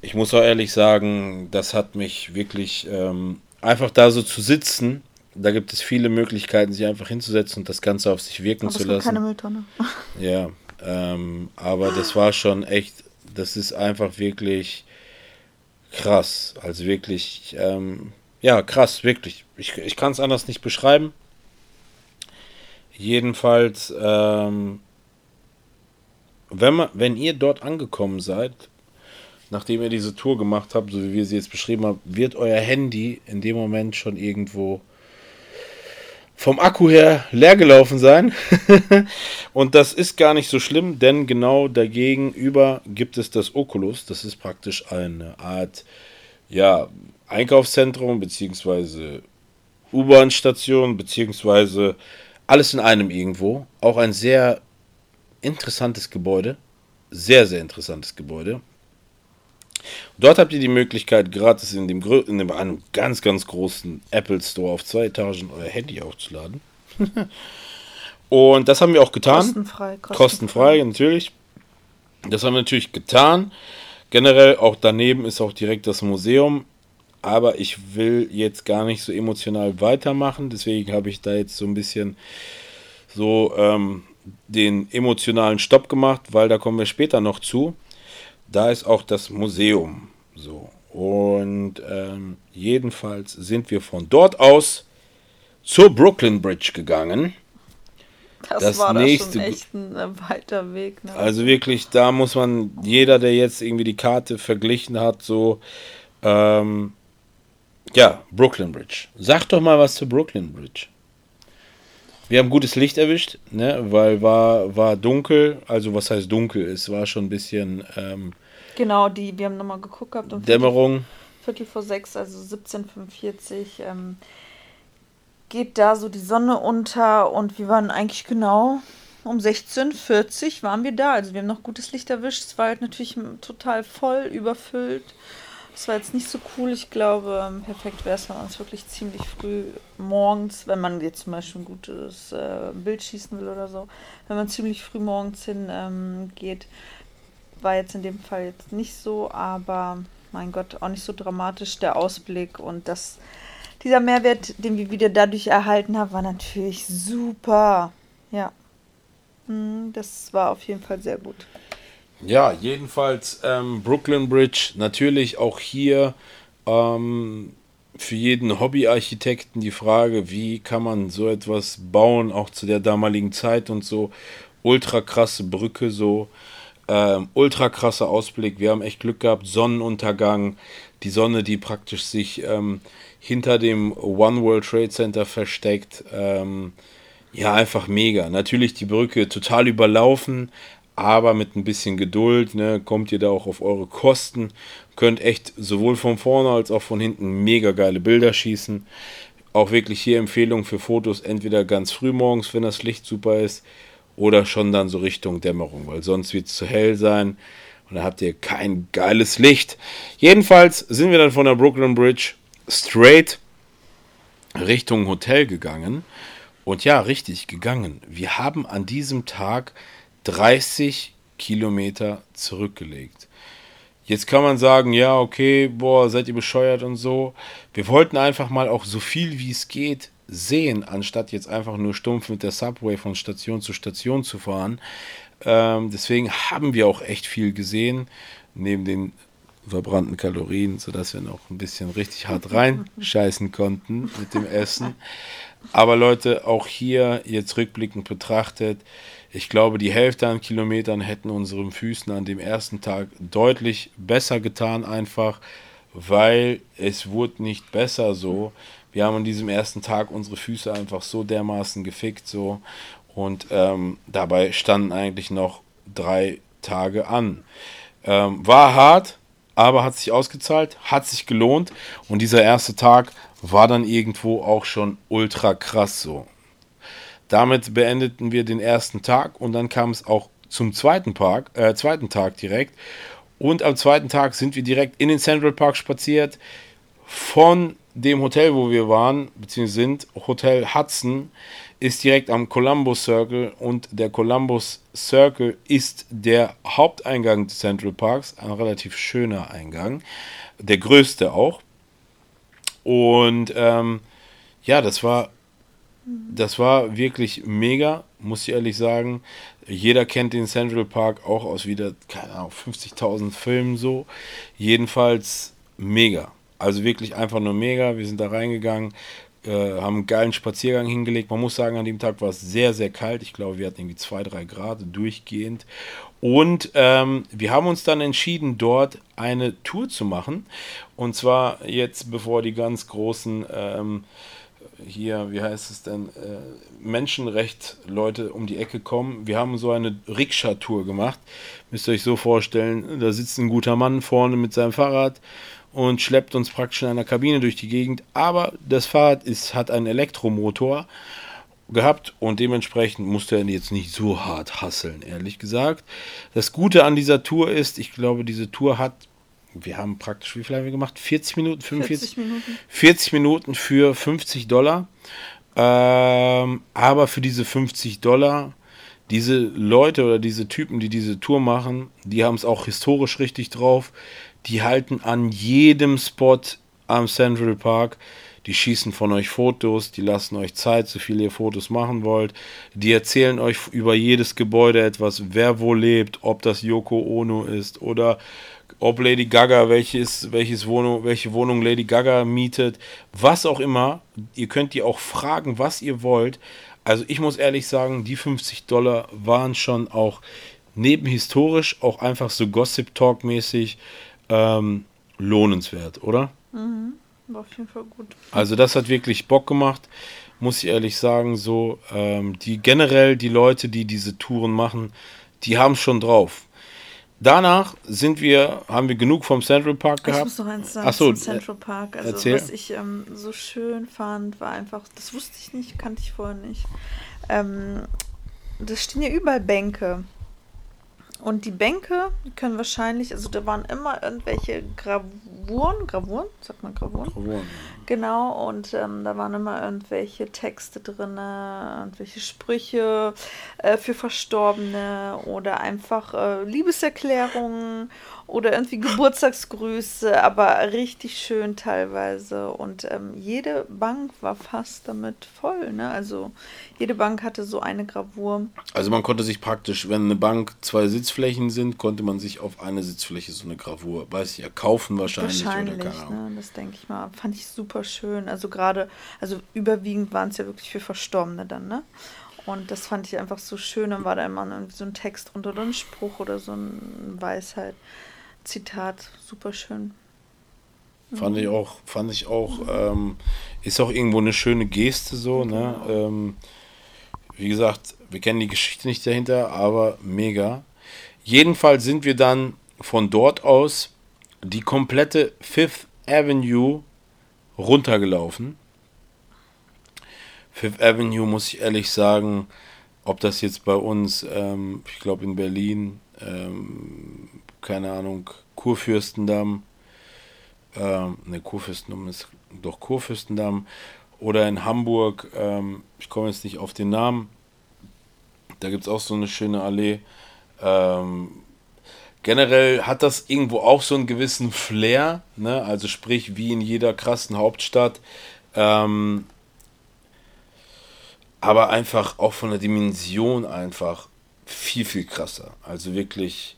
ich muss auch ehrlich sagen, das hat mich wirklich ähm, einfach da so zu sitzen da gibt es viele Möglichkeiten, sich einfach hinzusetzen und das Ganze auf sich wirken aber zu lassen. keine Mülltonne. Ja, ähm, aber das war schon echt, das ist einfach wirklich krass. Also wirklich, ähm, ja, krass, wirklich. Ich, ich kann es anders nicht beschreiben. Jedenfalls, ähm, wenn, man, wenn ihr dort angekommen seid, nachdem ihr diese Tour gemacht habt, so wie wir sie jetzt beschrieben haben, wird euer Handy in dem Moment schon irgendwo vom Akku her leer gelaufen sein. und das ist gar nicht so schlimm, denn genau dagegen über gibt es das Oculus. Das ist praktisch eine Art ja, Einkaufszentrum beziehungsweise U-Bahn-Station beziehungsweise alles in einem irgendwo. Auch ein sehr interessantes Gebäude. Sehr, sehr interessantes Gebäude. Dort habt ihr die Möglichkeit, gratis in dem, in dem einem ganz, ganz großen Apple Store auf zwei Etagen euer Handy aufzuladen. Und das haben wir auch getan. Kostenfrei, kostenfrei. Kostenfrei, natürlich. Das haben wir natürlich getan. Generell auch daneben ist auch direkt das Museum. Aber ich will jetzt gar nicht so emotional weitermachen. Deswegen habe ich da jetzt so ein bisschen so ähm, den emotionalen Stopp gemacht, weil da kommen wir später noch zu da ist auch das Museum. So. Und ähm, jedenfalls sind wir von dort aus zur Brooklyn Bridge gegangen. Das, das war nächste, schon echt ein äh, weiter Weg. Ne? Also wirklich, da muss man, jeder, der jetzt irgendwie die Karte verglichen hat, so, ähm, ja, Brooklyn Bridge. Sag doch mal was zur Brooklyn Bridge. Wir haben gutes Licht erwischt, ne, weil war, war dunkel, also was heißt dunkel? Es war schon ein bisschen ähm, Genau, die, wir haben nochmal geguckt gehabt. Um Dämmerung. Viertel, Viertel vor sechs, also 17.45 ähm, geht da so die Sonne unter und wir waren eigentlich genau um 16.40 waren wir da. Also wir haben noch gutes Licht erwischt. Es war halt natürlich total voll, überfüllt. Es war jetzt nicht so cool. Ich glaube, ähm, perfekt wäre es, wenn man es wirklich ziemlich früh morgens, wenn man jetzt zum Beispiel ein gutes äh, Bild schießen will oder so, wenn man ziemlich früh morgens hin ähm, geht, war jetzt in dem Fall jetzt nicht so, aber mein Gott, auch nicht so dramatisch der Ausblick und das, dieser Mehrwert, den wir wieder dadurch erhalten haben, war natürlich super. Ja. Hm, das war auf jeden Fall sehr gut. Ja, jedenfalls ähm, Brooklyn Bridge, natürlich auch hier ähm, für jeden Hobbyarchitekten die Frage, wie kann man so etwas bauen, auch zu der damaligen Zeit und so. Ultra krasse Brücke, so ähm, ultra krasser Ausblick. Wir haben echt Glück gehabt. Sonnenuntergang, die Sonne, die praktisch sich ähm, hinter dem One World Trade Center versteckt. Ähm, ja, einfach mega. Natürlich die Brücke total überlaufen, aber mit ein bisschen Geduld ne, kommt ihr da auch auf eure Kosten. Könnt echt sowohl von vorne als auch von hinten mega geile Bilder schießen. Auch wirklich hier Empfehlung für Fotos, entweder ganz früh morgens, wenn das Licht super ist, oder schon dann so Richtung Dämmerung, weil sonst wird es zu hell sein und da habt ihr kein geiles Licht. Jedenfalls sind wir dann von der Brooklyn Bridge straight Richtung Hotel gegangen. Und ja, richtig gegangen. Wir haben an diesem Tag 30 Kilometer zurückgelegt. Jetzt kann man sagen, ja, okay, boah, seid ihr bescheuert und so. Wir wollten einfach mal auch so viel wie es geht sehen, anstatt jetzt einfach nur stumpf mit der Subway von Station zu Station zu fahren. Ähm, deswegen haben wir auch echt viel gesehen, neben den verbrannten Kalorien, sodass wir noch ein bisschen richtig hart reinscheißen konnten mit dem Essen. Aber Leute, auch hier jetzt rückblickend betrachtet, ich glaube, die Hälfte an Kilometern hätten unseren Füßen an dem ersten Tag deutlich besser getan, einfach weil es wurde nicht besser so. Wir haben an diesem ersten Tag unsere Füße einfach so dermaßen gefickt so und ähm, dabei standen eigentlich noch drei Tage an. Ähm, war hart, aber hat sich ausgezahlt, hat sich gelohnt und dieser erste Tag war dann irgendwo auch schon ultra krass so. Damit beendeten wir den ersten Tag und dann kam es auch zum zweiten, Park, äh, zweiten Tag direkt. Und am zweiten Tag sind wir direkt in den Central Park spaziert. Von dem Hotel, wo wir waren, beziehungsweise sind, Hotel Hudson, ist direkt am Columbus Circle und der Columbus Circle ist der Haupteingang des Central Parks, ein relativ schöner Eingang, der größte auch. Und ähm, ja, das war, das war wirklich mega, muss ich ehrlich sagen. Jeder kennt den Central Park auch aus wieder, keine Ahnung, 50.000 Filmen so. Jedenfalls mega. Also wirklich einfach nur mega. Wir sind da reingegangen, äh, haben einen geilen Spaziergang hingelegt. Man muss sagen, an dem Tag war es sehr, sehr kalt. Ich glaube, wir hatten irgendwie zwei, drei Grad durchgehend. Und ähm, wir haben uns dann entschieden, dort eine Tour zu machen. Und zwar jetzt, bevor die ganz großen ähm, hier, wie heißt es denn, äh, Menschenrecht-Leute um die Ecke kommen. Wir haben so eine Rikscha-Tour gemacht. Müsst ihr euch so vorstellen, da sitzt ein guter Mann vorne mit seinem Fahrrad und schleppt uns praktisch in einer Kabine durch die Gegend. Aber das Fahrrad ist, hat einen Elektromotor gehabt und dementsprechend musste er jetzt nicht so hart hasseln, ehrlich gesagt. Das Gute an dieser Tour ist, ich glaube, diese Tour hat, wir haben praktisch, wie viel haben wir gemacht? 40 Minuten, 45 40 Minuten, 40 Minuten für 50 Dollar. Ähm, aber für diese 50 Dollar, diese Leute oder diese Typen, die diese Tour machen, die haben es auch historisch richtig drauf. Die halten an jedem Spot am Central Park. Die schießen von euch Fotos, die lassen euch Zeit, so viel ihr Fotos machen wollt. Die erzählen euch über jedes Gebäude etwas, wer wo lebt, ob das Yoko Ono ist oder ob Lady Gaga, welches, welches Wohnung, welche Wohnung Lady Gaga mietet, was auch immer. Ihr könnt die auch fragen, was ihr wollt. Also ich muss ehrlich sagen, die 50 Dollar waren schon auch neben historisch auch einfach so Gossip Talk mäßig ähm, lohnenswert, oder? Mhm. War auf jeden Fall gut. Also das hat wirklich Bock gemacht, muss ich ehrlich sagen. So ähm, die generell die Leute, die diese Touren machen, die haben schon drauf. Danach sind wir, haben wir genug vom Central Park gehabt. Ich muss noch eins sagen so, zum Central Park. Also erzähl. was ich ähm, so schön fand, war einfach, das wusste ich nicht, kannte ich vorher nicht. Ähm, das stehen ja überall Bänke. Und die Bänke, können wahrscheinlich, also da waren immer irgendwelche Gravuren, Gravuren, sagt man Gravuren? Gravuren. Genau, und ähm, da waren immer irgendwelche Texte drin, irgendwelche Sprüche, äh, für Verstorbene oder einfach äh, Liebeserklärungen oder irgendwie Geburtstagsgrüße, aber richtig schön teilweise. Und ähm, jede Bank war fast damit voll. Ne? Also jede Bank hatte so eine Gravur. Also man konnte sich praktisch, wenn eine Bank zwei Sitzflächen sind, konnte man sich auf eine Sitzfläche so eine Gravur, weiß ich, erkaufen wahrscheinlich. Wahrscheinlich, ne? das denke ich mal. Fand ich super schön. Also gerade, also überwiegend waren es ja wirklich für Verstorbene dann, ne? Und das fand ich einfach so schön. Dann war da immer so ein Text drunter oder ein Spruch oder so eine Weisheit. Zitat, super schön. Fand ich auch, fand ich auch, ähm, ist auch irgendwo eine schöne Geste so, ne? Ähm, wie gesagt, wir kennen die Geschichte nicht dahinter, aber mega. Jedenfalls sind wir dann von dort aus die komplette Fifth Avenue runtergelaufen. Fifth Avenue muss ich ehrlich sagen, ob das jetzt bei uns, ähm, ich glaube in Berlin, ähm, keine Ahnung, Kurfürstendamm, ähm, ne, Kurfürstendamm ist doch Kurfürstendamm, oder in Hamburg, ähm, ich komme jetzt nicht auf den Namen, da gibt es auch so eine schöne Allee. Ähm, generell hat das irgendwo auch so einen gewissen Flair, ne? also sprich wie in jeder krassen Hauptstadt. Ähm, aber einfach auch von der Dimension einfach viel, viel krasser. Also wirklich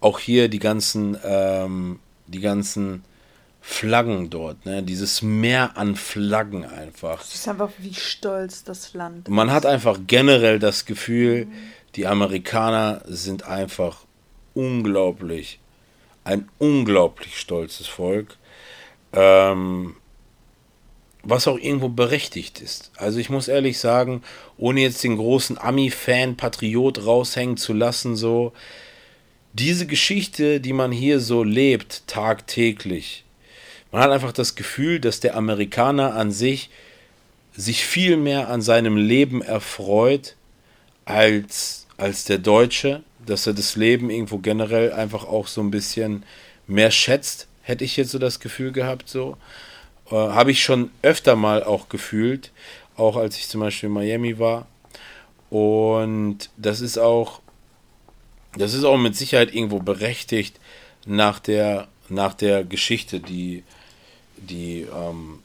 auch hier die ganzen, ähm, die ganzen Flaggen dort, ne? Dieses Meer an Flaggen einfach. Es ist einfach wie stolz das Land. Man ist. hat einfach generell das Gefühl, mhm. die Amerikaner sind einfach unglaublich, ein unglaublich stolzes Volk. Ähm, was auch irgendwo berechtigt ist. Also ich muss ehrlich sagen, ohne jetzt den großen Ami-Fan, Patriot raushängen zu lassen, so, diese Geschichte, die man hier so lebt, tagtäglich, man hat einfach das Gefühl, dass der Amerikaner an sich sich viel mehr an seinem Leben erfreut als, als der Deutsche, dass er das Leben irgendwo generell einfach auch so ein bisschen mehr schätzt, hätte ich jetzt so das Gefühl gehabt, so. Äh, Habe ich schon öfter mal auch gefühlt, auch als ich zum Beispiel in Miami war. Und das ist auch das ist auch mit Sicherheit irgendwo berechtigt nach der, nach der Geschichte, die, die, ähm,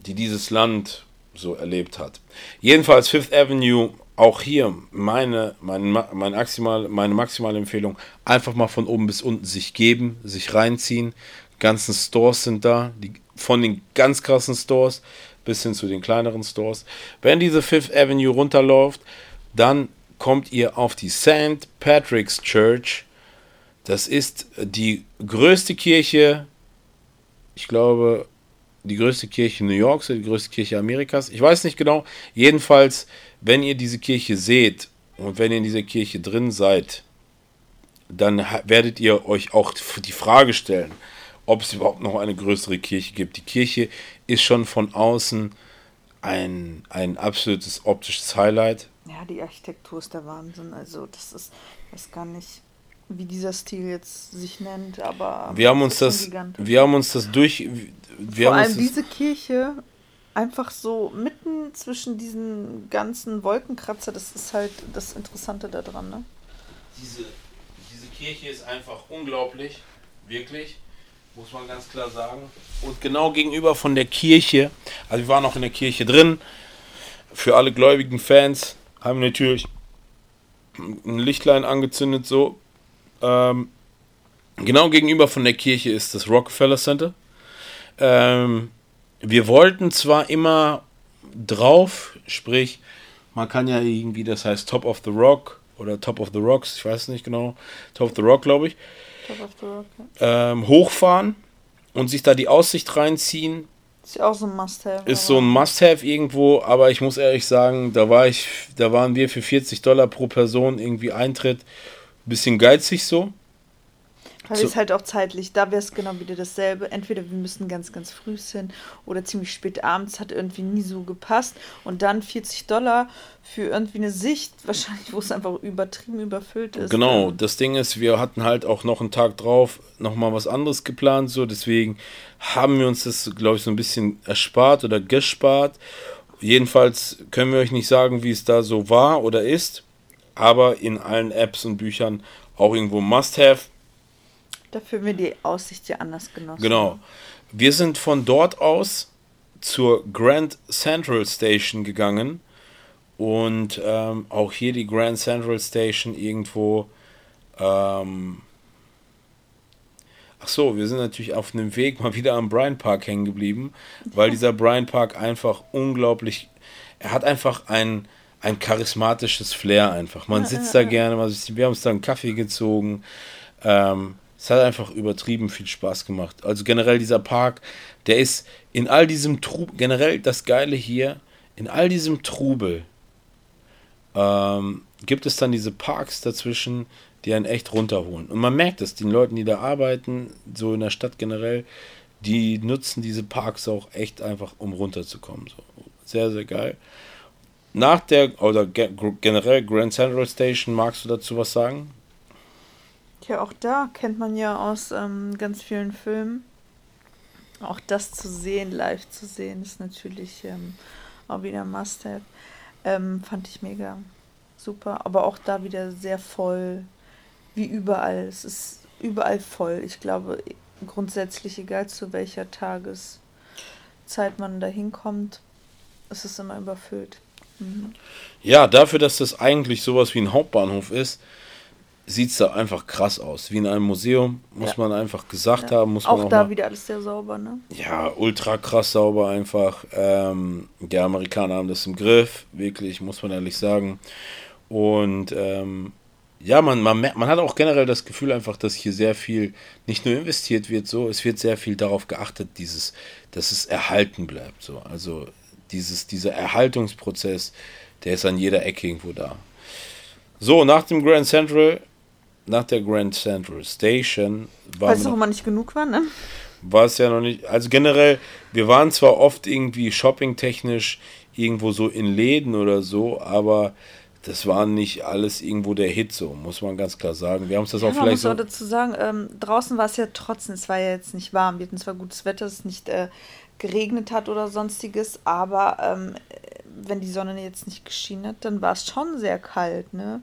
die dieses Land so erlebt hat. Jedenfalls Fifth Avenue, auch hier meine, meine, meine, maximal, meine maximale Empfehlung, einfach mal von oben bis unten sich geben, sich reinziehen. ganzen Stores sind da, die, von den ganz krassen Stores bis hin zu den kleineren Stores. Wenn diese Fifth Avenue runterläuft, dann kommt ihr auf die St. Patrick's Church. Das ist die größte Kirche, ich glaube, die größte Kirche New Yorks die größte Kirche Amerikas. Ich weiß nicht genau. Jedenfalls, wenn ihr diese Kirche seht und wenn ihr in dieser Kirche drin seid, dann werdet ihr euch auch die Frage stellen, ob es überhaupt noch eine größere Kirche gibt. Die Kirche ist schon von außen ein, ein absolutes optisches Highlight. Ja, die Architektur ist der Wahnsinn. Also das ist, weiß gar nicht, wie dieser Stil jetzt sich nennt, aber wir haben uns das, wir haben uns das durch, wir vor allem diese Kirche einfach so mitten zwischen diesen ganzen Wolkenkratzer, das ist halt das Interessante daran, ne? Diese, diese Kirche ist einfach unglaublich, wirklich, muss man ganz klar sagen. Und genau gegenüber von der Kirche, also wir waren auch in der Kirche drin, für alle gläubigen Fans, haben natürlich ein Lichtlein angezündet, so. Ähm, genau gegenüber von der Kirche ist das Rockefeller Center. Ähm, wir wollten zwar immer drauf, sprich, man kann ja irgendwie, das heißt Top of the Rock oder Top of the Rocks, ich weiß nicht genau, Top of the Rock, glaube ich, Top of the Rock, ja. ähm, hochfahren und sich da die Aussicht reinziehen. Ist auch so ein Must-Have. Ist so ein Must-Have irgendwo, aber ich muss ehrlich sagen, da war ich, da waren wir für 40 Dollar pro Person irgendwie Eintritt. Bisschen geizig so. Weil so. es halt auch zeitlich, da wäre es genau wieder dasselbe. Entweder wir müssen ganz, ganz früh hin oder ziemlich spät abends, hat irgendwie nie so gepasst. Und dann 40 Dollar für irgendwie eine Sicht, wahrscheinlich, wo es einfach übertrieben überfüllt ist. Genau, das Ding ist, wir hatten halt auch noch einen Tag drauf nochmal was anderes geplant, so deswegen haben wir uns das, glaube ich, so ein bisschen erspart oder gespart. Jedenfalls können wir euch nicht sagen, wie es da so war oder ist. aber in allen Apps und Büchern auch irgendwo Must-Have. Dafür wir die Aussicht ja anders genossen. Genau. Wir sind von dort aus zur Grand Central Station gegangen und ähm, auch hier die Grand Central Station irgendwo. Ähm, ach so, wir sind natürlich auf einem Weg mal wieder am Bryant Park hängen geblieben, weil dieser Bryant Park einfach unglaublich. Er hat einfach ein, ein charismatisches Flair einfach. Man sitzt da gerne, man wir haben uns da einen Kaffee gezogen. Ähm, es hat einfach übertrieben viel Spaß gemacht. Also generell dieser Park, der ist in all diesem Trubel, generell das Geile hier, in all diesem Trubel ähm, gibt es dann diese Parks dazwischen, die einen echt runterholen. Und man merkt es, den Leuten, die da arbeiten, so in der Stadt generell, die nutzen diese Parks auch echt einfach, um runterzukommen. So. Sehr, sehr geil. Nach der, oder generell Grand Central Station, magst du dazu was sagen? Ja, auch da kennt man ja aus ähm, ganz vielen Filmen. Auch das zu sehen, live zu sehen, ist natürlich ähm, auch wieder Must-Have. Ähm, fand ich mega super. Aber auch da wieder sehr voll, wie überall. Es ist überall voll. Ich glaube, grundsätzlich, egal zu welcher Tageszeit man da hinkommt, ist es immer überfüllt. Mhm. Ja, dafür, dass das eigentlich sowas wie ein Hauptbahnhof ist, sieht es da einfach krass aus. Wie in einem Museum, muss ja. man einfach gesagt ja. haben. Muss auch, man auch da mal, wieder alles sehr sauber, ne? Ja, ultra krass sauber einfach. Ähm, die Amerikaner haben das im Griff, wirklich, muss man ehrlich sagen. Und ähm, ja, man, man, man hat auch generell das Gefühl einfach, dass hier sehr viel nicht nur investiert wird, so, es wird sehr viel darauf geachtet, dieses, dass es erhalten bleibt. So. Also dieses, dieser Erhaltungsprozess, der ist an jeder Ecke irgendwo da. So, nach dem Grand Central nach der Grand Central Station war. Weil es noch immer nicht genug war, ne? War es ja noch nicht. Also generell, wir waren zwar oft irgendwie shoppingtechnisch irgendwo so in Läden oder so, aber das war nicht alles irgendwo der Hit, so muss man ganz klar sagen. Wir haben es das ja, auch vielleicht. Man muss so auch dazu sagen, ähm, draußen war es ja trotzdem, es war ja jetzt nicht warm. Wir hatten zwar gutes Wetter, es nicht äh, geregnet hat oder sonstiges, aber ähm, wenn die Sonne jetzt nicht geschienen hat, dann war es schon sehr kalt, ne?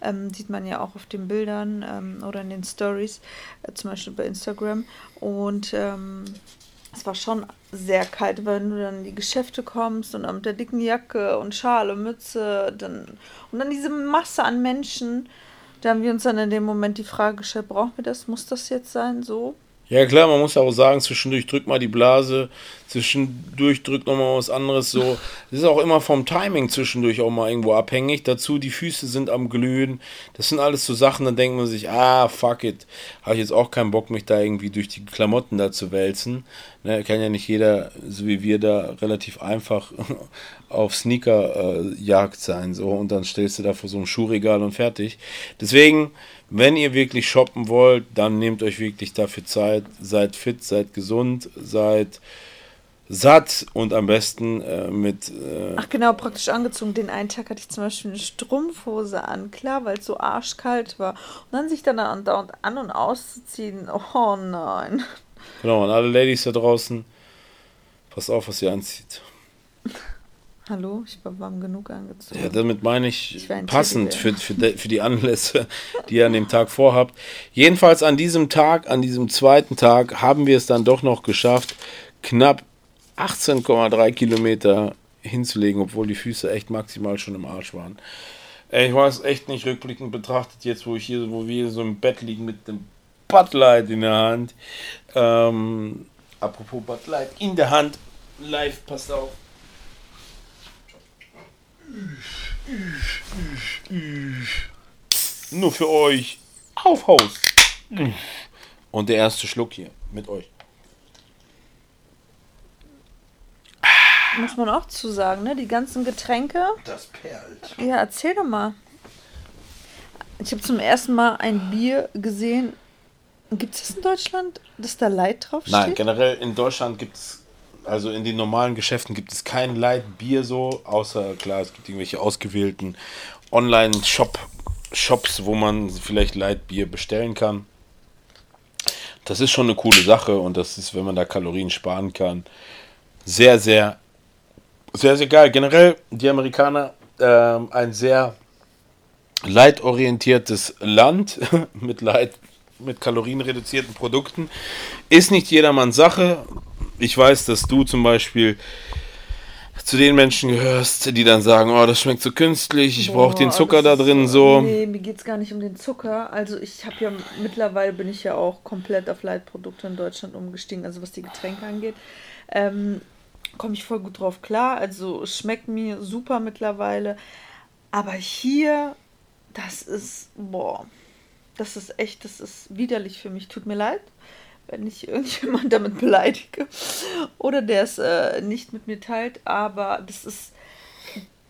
Ähm, sieht man ja auch auf den Bildern ähm, oder in den Stories, äh, zum Beispiel bei Instagram. Und ähm, es war schon sehr kalt, wenn du dann in die Geschäfte kommst und dann mit der dicken Jacke und Schale, Mütze dann, und dann diese Masse an Menschen. Da haben wir uns dann in dem Moment die Frage gestellt, brauchen wir das? Muss das jetzt sein? So? Ja klar, man muss auch sagen, zwischendurch drückt mal die Blase, zwischendurch drückt nochmal was anderes so. Das ist auch immer vom Timing zwischendurch auch mal irgendwo abhängig. Dazu, die Füße sind am Glühen. Das sind alles so Sachen, dann denkt man sich, ah, fuck it. Habe ich jetzt auch keinen Bock, mich da irgendwie durch die Klamotten da zu wälzen. Ne, kann ja nicht jeder, so wie wir da, relativ einfach auf Sneaker-Jagd äh, sein. So, und dann stellst du da vor so einem Schuhregal und fertig. Deswegen wenn ihr wirklich shoppen wollt, dann nehmt euch wirklich dafür Zeit. Seid fit, seid gesund, seid satt und am besten äh, mit. Äh Ach genau, praktisch angezogen. Den einen Tag hatte ich zum Beispiel eine Strumpfhose an, klar, weil es so arschkalt war. Und dann sich dann andauernd an und auszuziehen. Oh nein. Genau, und alle Ladies da draußen, passt auf, was ihr anzieht. Hallo, ich war warm genug angezogen. Ja, damit meine ich, ich passend für, für, de, für die Anlässe, die ihr an dem Tag vorhabt. Jedenfalls an diesem Tag, an diesem zweiten Tag, haben wir es dann doch noch geschafft, knapp 18,3 Kilometer hinzulegen, obwohl die Füße echt maximal schon im Arsch waren. Ich weiß echt nicht rückblickend betrachtet, jetzt wo ich hier, wo wir so im Bett liegen mit dem Bud Light in der Hand. Ähm, apropos Bud Light in der Hand, live, passt auf. Nur für euch. Auf Haus. Und der erste Schluck hier mit euch. Muss man auch zu sagen, ne? Die ganzen Getränke. Das perlt. Ja, erzähl doch mal. Ich habe zum ersten Mal ein Bier gesehen. Gibt es das in Deutschland, dass da Light draufsteht? Nein, generell in Deutschland gibt es also in den normalen Geschäften gibt es kein Light Bier so, außer klar, es gibt irgendwelche ausgewählten Online-Shop-Shops, wo man vielleicht Light Bier bestellen kann. Das ist schon eine coole Sache und das ist, wenn man da Kalorien sparen kann, sehr, sehr, sehr, sehr geil. Generell die Amerikaner ähm, ein sehr leitorientiertes Land mit Leit, mit kalorienreduzierten Produkten. Ist nicht jedermanns Sache. Ich weiß, dass du zum Beispiel zu den Menschen gehörst, die dann sagen, oh, das schmeckt so künstlich, ich brauche den Zucker da drin so. Nee, mir geht es gar nicht um den Zucker. Also ich habe ja, mittlerweile bin ich ja auch komplett auf Leitprodukte in Deutschland umgestiegen, also was die Getränke angeht. Ähm, Komme ich voll gut drauf klar. Also es schmeckt mir super mittlerweile. Aber hier, das ist, boah, das ist echt, das ist widerlich für mich. Tut mir leid wenn ich irgendjemand damit beleidige oder der es äh, nicht mit mir teilt, aber das ist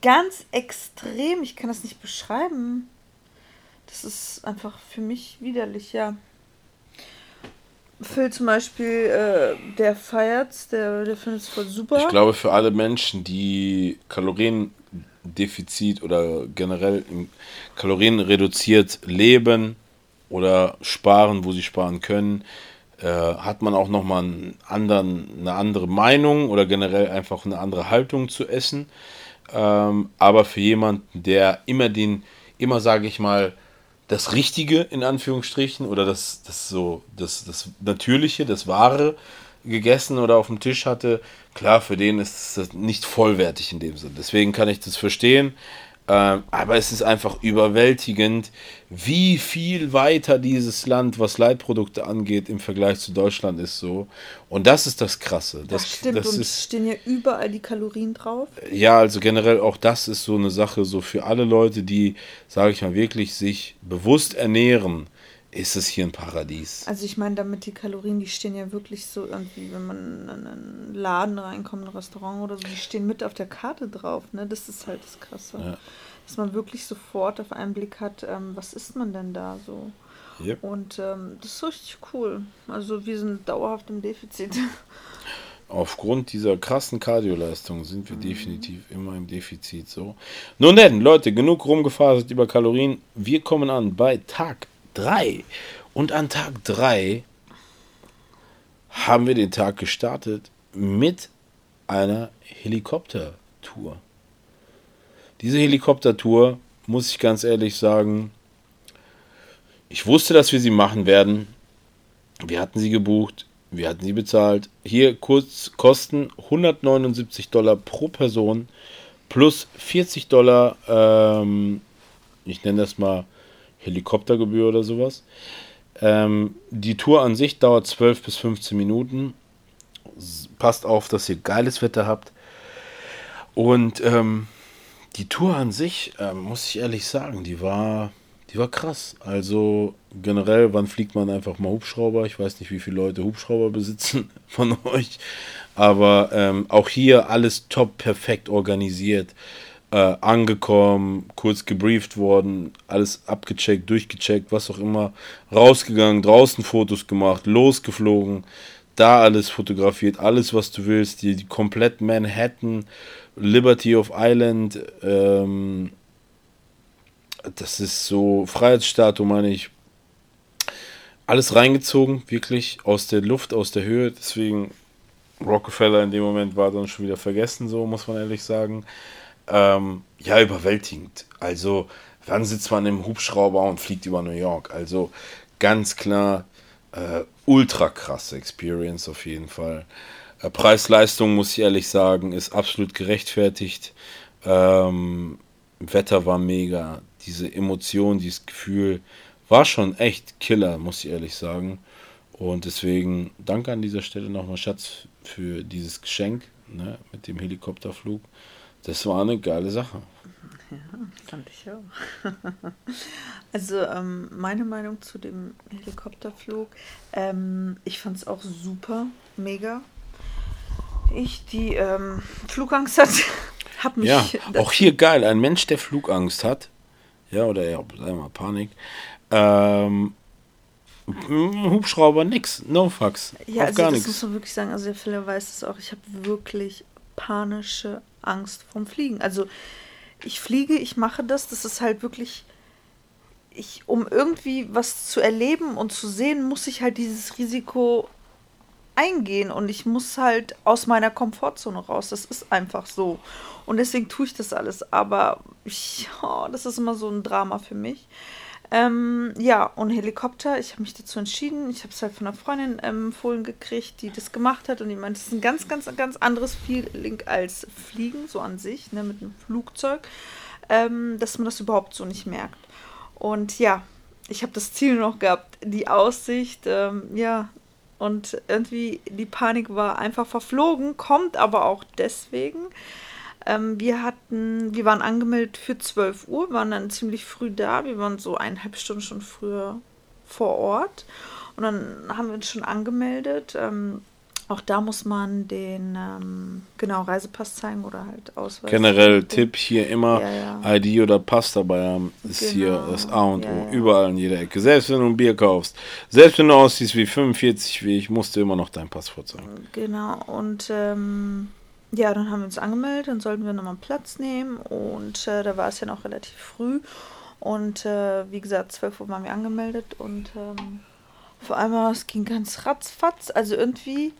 ganz extrem, ich kann das nicht beschreiben. Das ist einfach für mich widerlich, ja. Phil zum Beispiel, äh, der feiert's, der, der findet es voll super. Ich glaube, für alle Menschen, die Kaloriendefizit oder generell Kalorien reduziert leben oder sparen, wo sie sparen können, äh, hat man auch nochmal einen anderen, eine andere Meinung oder generell einfach eine andere Haltung zu essen. Ähm, aber für jemanden, der immer den, immer sage ich mal, das Richtige in Anführungsstrichen oder das, das so, das, das Natürliche, das Wahre gegessen oder auf dem Tisch hatte, klar, für den ist das nicht vollwertig in dem Sinn. Deswegen kann ich das verstehen. Ähm, aber es ist einfach überwältigend, wie viel weiter dieses Land, was Leitprodukte angeht, im Vergleich zu Deutschland ist so. Und das ist das Krasse. Das, das stimmt, das und ist, stehen ja überall die Kalorien drauf. Ja, also generell auch das ist so eine Sache, so für alle Leute, die, sage ich mal, wirklich sich bewusst ernähren ist es hier ein Paradies. Also ich meine, damit die Kalorien, die stehen ja wirklich so irgendwie, wenn man in einen Laden reinkommt, ein Restaurant oder so, die stehen mit auf der Karte drauf. Ne? Das ist halt das Krasse. Ja. Dass man wirklich sofort auf einen Blick hat, ähm, was isst man denn da so. Yep. Und ähm, das ist richtig cool. Also wir sind dauerhaft im Defizit. Aufgrund dieser krassen Kardioleistung sind wir mhm. definitiv immer im Defizit so. Nun denn, Leute, genug rumgefasert über Kalorien. Wir kommen an bei Tag 3. Und an Tag 3 haben wir den Tag gestartet mit einer Helikoptertour. Diese Helikoptertour, muss ich ganz ehrlich sagen, ich wusste, dass wir sie machen werden. Wir hatten sie gebucht, wir hatten sie bezahlt. Hier kurz Kosten 179 Dollar pro Person plus 40 Dollar, ähm, ich nenne das mal Helikoptergebühr oder sowas. Ähm, die Tour an sich dauert 12 bis 15 Minuten. Passt auf, dass ihr geiles Wetter habt. Und ähm, die Tour an sich, äh, muss ich ehrlich sagen, die war, die war krass. Also generell, wann fliegt man einfach mal Hubschrauber? Ich weiß nicht, wie viele Leute Hubschrauber besitzen von euch. Aber ähm, auch hier alles top perfekt organisiert äh, angekommen, kurz gebrieft worden, alles abgecheckt, durchgecheckt, was auch immer, rausgegangen, draußen Fotos gemacht, losgeflogen, da alles fotografiert, alles was du willst, die, die komplett Manhattan, Liberty of Island, ähm, das ist so Freiheitsstatue, meine ich, alles reingezogen, wirklich aus der Luft, aus der Höhe, deswegen Rockefeller in dem Moment war dann schon wieder vergessen, so muss man ehrlich sagen ähm, ja, überwältigend. Also, wann sitzt man im Hubschrauber und fliegt über New York? Also, ganz klar, äh, ultra krasse Experience auf jeden Fall. Äh, Preis-Leistung, muss ich ehrlich sagen, ist absolut gerechtfertigt. Ähm, Wetter war mega. Diese Emotion, dieses Gefühl war schon echt Killer, muss ich ehrlich sagen. Und deswegen danke an dieser Stelle nochmal, Schatz, für dieses Geschenk ne, mit dem Helikopterflug. Das war eine geile Sache. Ja, fand ich auch. Also ähm, meine Meinung zu dem Helikopterflug, ähm, ich fand es auch super, mega. Ich, die ähm, Flugangst hat, habe mich... Ja, auch hier geil, ein Mensch, der Flugangst hat, ja, oder ja, sagen wir Panik, ähm, Hubschrauber, nix, no fucks, ja, also gar nichts. das muss man wirklich sagen, also der Philipp weiß es auch, ich habe wirklich panische Angst vom Fliegen. Also ich fliege, ich mache das, das ist halt wirklich, ich, um irgendwie was zu erleben und zu sehen, muss ich halt dieses Risiko eingehen und ich muss halt aus meiner Komfortzone raus. Das ist einfach so. Und deswegen tue ich das alles. Aber ich, oh, das ist immer so ein Drama für mich. Ähm, ja, und Helikopter, ich habe mich dazu entschieden. Ich habe es halt von einer Freundin ähm, empfohlen gekriegt, die das gemacht hat. Und die meinte, das ist ein ganz, ganz, ganz anderes Feeling als Fliegen, so an sich, ne, mit einem Flugzeug, ähm, dass man das überhaupt so nicht merkt. Und ja, ich habe das Ziel noch gehabt, die Aussicht, ähm, ja, und irgendwie die Panik war einfach verflogen, kommt aber auch deswegen, ähm, wir hatten, wir waren angemeldet für 12 Uhr, waren dann ziemlich früh da. Wir waren so eineinhalb Stunden schon früher vor Ort. Und dann haben wir uns schon angemeldet. Ähm, auch da muss man den ähm, genau Reisepass zeigen oder halt Ausweis. Generell Tipp hier immer ja, ja. ID oder Pass dabei haben. Ist genau. hier das A und ja, O. Überall in jeder Ecke. Selbst wenn du ein Bier kaufst. Selbst wenn du aussiehst wie 45 wie ich, musst du immer noch dein Pass vorzeigen. Genau. Und ähm, ja, dann haben wir uns angemeldet, dann sollten wir nochmal Platz nehmen und äh, da war es ja noch relativ früh. Und äh, wie gesagt, 12 Uhr waren wir angemeldet und ähm, vor allem, es ging ganz ratzfatz. Also irgendwie,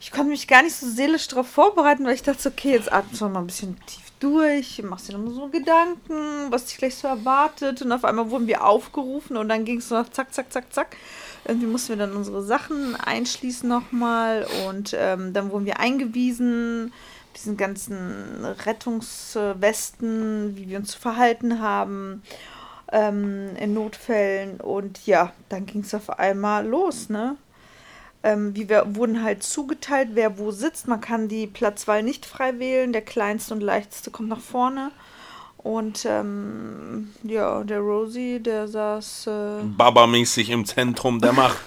ich konnte mich gar nicht so seelisch darauf vorbereiten, weil ich dachte, okay, jetzt atmest du mal ein bisschen tief durch, machst dir nochmal so Gedanken, was dich gleich so erwartet. Und auf einmal wurden wir aufgerufen und dann ging es so noch zack, zack, zack, zack. Irgendwie mussten wir dann unsere Sachen einschließen nochmal und ähm, dann wurden wir eingewiesen, diesen ganzen Rettungswesten, wie wir uns zu verhalten haben ähm, in Notfällen. Und ja, dann ging es auf einmal los, ne? Ähm, wie wir wurden halt zugeteilt, wer wo sitzt. Man kann die Platzwahl nicht frei wählen. Der kleinste und leichteste kommt nach vorne. Und ähm, ja, der Rosie, der saß. Äh, Baba-mäßig im Zentrum der Macht.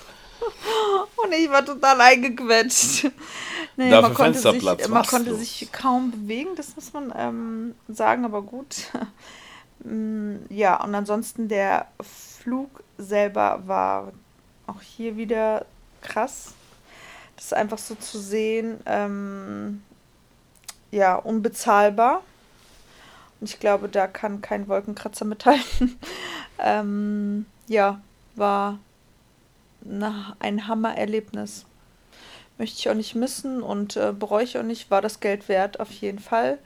und ich war total eingequetscht. nee, Dafür man konnte, sich, man konnte sich kaum bewegen, das muss man ähm, sagen, aber gut. Mm, ja, und ansonsten der Flug selber war auch hier wieder krass. Das ist einfach so zu sehen, ähm, ja, unbezahlbar ich glaube, da kann kein Wolkenkratzer mithalten. ähm, ja, war na, ein Hammererlebnis. Möchte ich auch nicht missen und äh, bereue ich auch nicht, war das Geld wert, auf jeden Fall.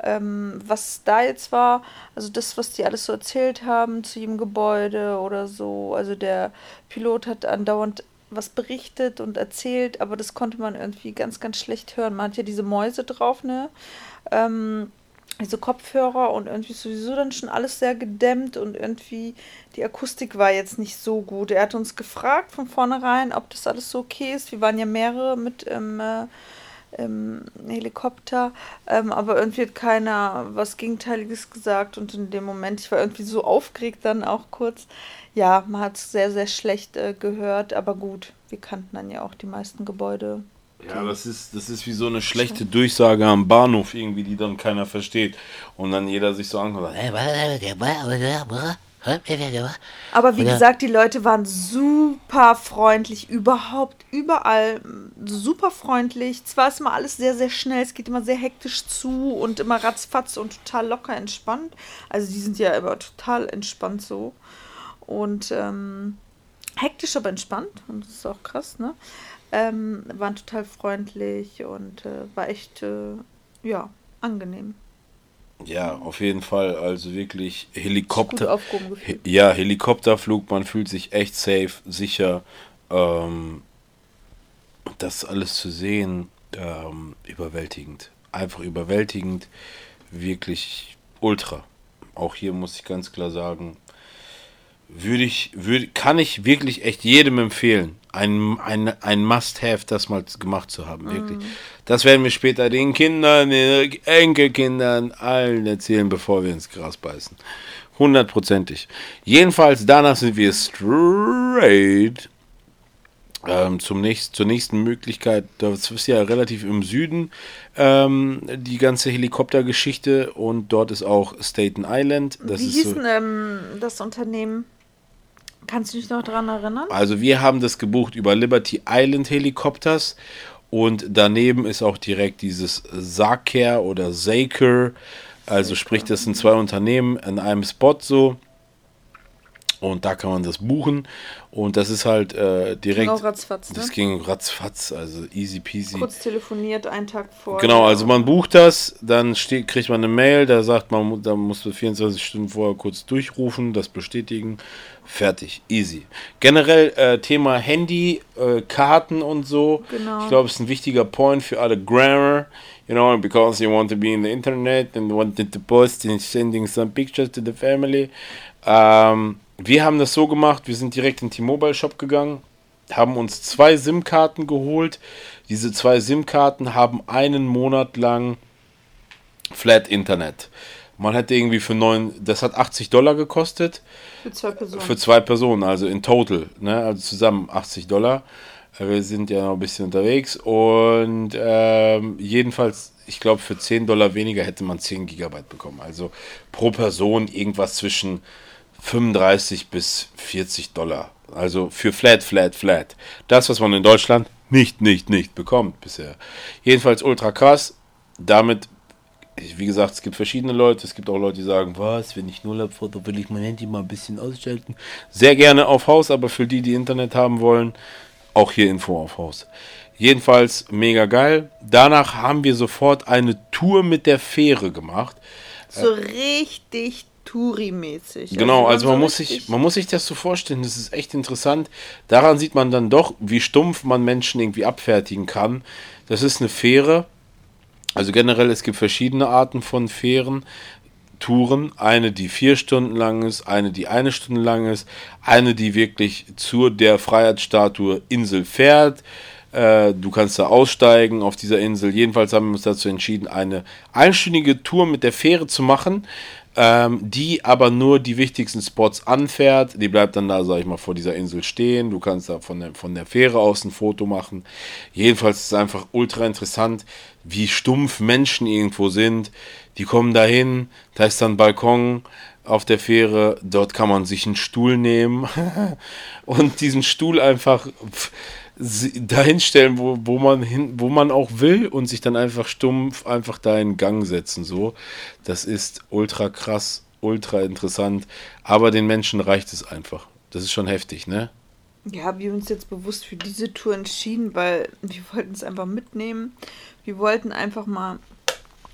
Ähm, was da jetzt war, also das, was die alles so erzählt haben zu jedem Gebäude oder so, also der Pilot hat andauernd was berichtet und erzählt, aber das konnte man irgendwie ganz, ganz schlecht hören. Man hat ja diese Mäuse drauf, ne? Ähm, diese Kopfhörer und irgendwie sowieso dann schon alles sehr gedämmt und irgendwie die Akustik war jetzt nicht so gut. Er hat uns gefragt von vornherein, ob das alles so okay ist. Wir waren ja mehrere mit im, äh, im Helikopter, ähm, aber irgendwie hat keiner was Gegenteiliges gesagt und in dem Moment, ich war irgendwie so aufgeregt dann auch kurz. Ja, man hat es sehr, sehr schlecht äh, gehört, aber gut, wir kannten dann ja auch die meisten Gebäude ja, das ist, das ist wie so eine schlechte Durchsage am Bahnhof irgendwie, die dann keiner versteht. Und dann jeder sich so anguckt. Aber wie gesagt, die Leute waren super freundlich, überhaupt, überall super freundlich. Zwar ist immer alles sehr, sehr schnell, es geht immer sehr hektisch zu und immer ratzfatz und total locker entspannt. Also die sind ja immer total entspannt so. Und ähm, hektisch, aber entspannt. Und das ist auch krass, ne? Ähm, waren total freundlich und äh, war echt, äh, ja, angenehm. Ja, auf jeden Fall. Also wirklich Helikopter. He ja, Helikopterflug, man fühlt sich echt safe, sicher. Ähm, das alles zu sehen, ähm, überwältigend. Einfach überwältigend. Wirklich ultra. Auch hier muss ich ganz klar sagen, würde ich, würde, kann ich wirklich echt jedem empfehlen, ein, ein, ein Must-Have, das mal gemacht zu haben, wirklich. Mm. Das werden wir später den Kindern, den Enkelkindern, allen erzählen, bevor wir ins Gras beißen. Hundertprozentig. Jedenfalls, danach sind wir straight ähm, zum nächst, zur nächsten Möglichkeit. Das ist ja relativ im Süden, ähm, die ganze Helikoptergeschichte. Und dort ist auch Staten Island. Das Wie hieß so, ähm, das Unternehmen? Kannst du dich noch daran erinnern? Also wir haben das gebucht über Liberty Island Helikopters und daneben ist auch direkt dieses Saker oder Saker. Also sprich, das sind zwei Unternehmen in einem Spot so. Und da kann man das buchen. Und das ist halt äh, direkt. Ging auch ratzfatz, ne? Das ging ratzfatz, also easy peasy. Kurz telefoniert, einen Tag vor. Genau, also man bucht das, dann steht, kriegt man eine Mail, da sagt man, da musst du 24 Stunden vorher kurz durchrufen, das bestätigen. Fertig, easy. Generell äh, Thema Handy, äh, Karten und so. Genau. Ich glaube, es ist ein wichtiger Point für alle Grammar. You know, because you want to be in the internet and wanted to post and sending some pictures to the family. Ähm, wir haben das so gemacht, wir sind direkt in den T-Mobile Shop gegangen, haben uns zwei SIM-Karten geholt. Diese zwei SIM-Karten haben einen Monat lang Flat Internet. Man hätte irgendwie für neun, das hat 80 Dollar gekostet. Für zwei Personen. Für zwei Personen, also in total, ne? also zusammen 80 Dollar. Wir sind ja noch ein bisschen unterwegs und ähm, jedenfalls, ich glaube, für 10 Dollar weniger hätte man 10 Gigabyte bekommen. Also pro Person irgendwas zwischen 35 bis 40 Dollar. Also für Flat, Flat, Flat. Das, was man in Deutschland nicht, nicht, nicht bekommt bisher. Jedenfalls ultra krass. Damit, wie gesagt, es gibt verschiedene Leute. Es gibt auch Leute, die sagen, was, wenn ich null habe, will ich mein Handy mal ein bisschen ausschalten. Sehr gerne auf Haus, aber für die, die Internet haben wollen, auch hier Info auf Haus. Jedenfalls mega geil. Danach haben wir sofort eine Tour mit der Fähre gemacht. so richtig Touri-mäßig. Genau, also man so muss, sich, man muss sich das so vorstellen, das ist echt interessant. Daran sieht man dann doch, wie stumpf man Menschen irgendwie abfertigen kann. Das ist eine Fähre. Also generell, es gibt verschiedene Arten von Fähren. Touren, eine, die vier Stunden lang ist, eine, die eine Stunde lang ist, eine, die wirklich zu der Freiheitsstatue Insel fährt. Äh, du kannst da aussteigen auf dieser Insel. Jedenfalls haben wir uns dazu entschieden, eine einstündige Tour mit der Fähre zu machen, ähm, die aber nur die wichtigsten Spots anfährt. Die bleibt dann da, sag ich mal, vor dieser Insel stehen. Du kannst da von der, von der Fähre aus ein Foto machen. Jedenfalls ist es einfach ultra interessant, wie stumpf Menschen irgendwo sind. Die kommen dahin, da ist dann ein Balkon auf der Fähre, dort kann man sich einen Stuhl nehmen und diesen Stuhl einfach pf, si- dahin stellen, wo, wo, man hin, wo man auch will und sich dann einfach stumpf einfach da in Gang setzen. So, das ist ultra krass, ultra interessant, aber den Menschen reicht es einfach. Das ist schon heftig, ne? Ja, wir haben uns jetzt bewusst für diese Tour entschieden, weil wir wollten es einfach mitnehmen. Wir wollten einfach mal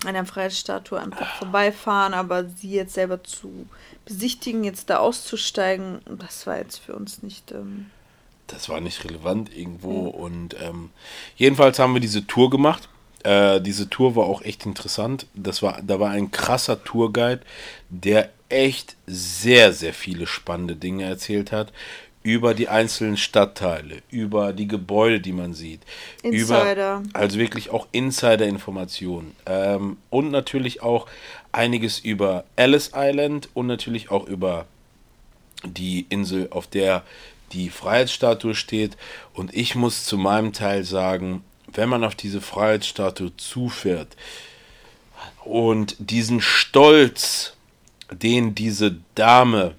an der Freiheitsstatue einfach vorbeifahren, aber sie jetzt selber zu besichtigen, jetzt da auszusteigen, das war jetzt für uns nicht. Ähm, das war nicht relevant irgendwo. Und ähm, jedenfalls haben wir diese Tour gemacht. Äh, diese Tour war auch echt interessant. Das war, da war ein krasser Tourguide, der echt sehr, sehr viele spannende Dinge erzählt hat. Über die einzelnen Stadtteile, über die Gebäude, die man sieht. Insider. Über, also wirklich auch Insider-Informationen. Ähm, und natürlich auch einiges über Ellis Island und natürlich auch über die Insel, auf der die Freiheitsstatue steht. Und ich muss zu meinem Teil sagen, wenn man auf diese Freiheitsstatue zufährt und diesen Stolz, den diese Dame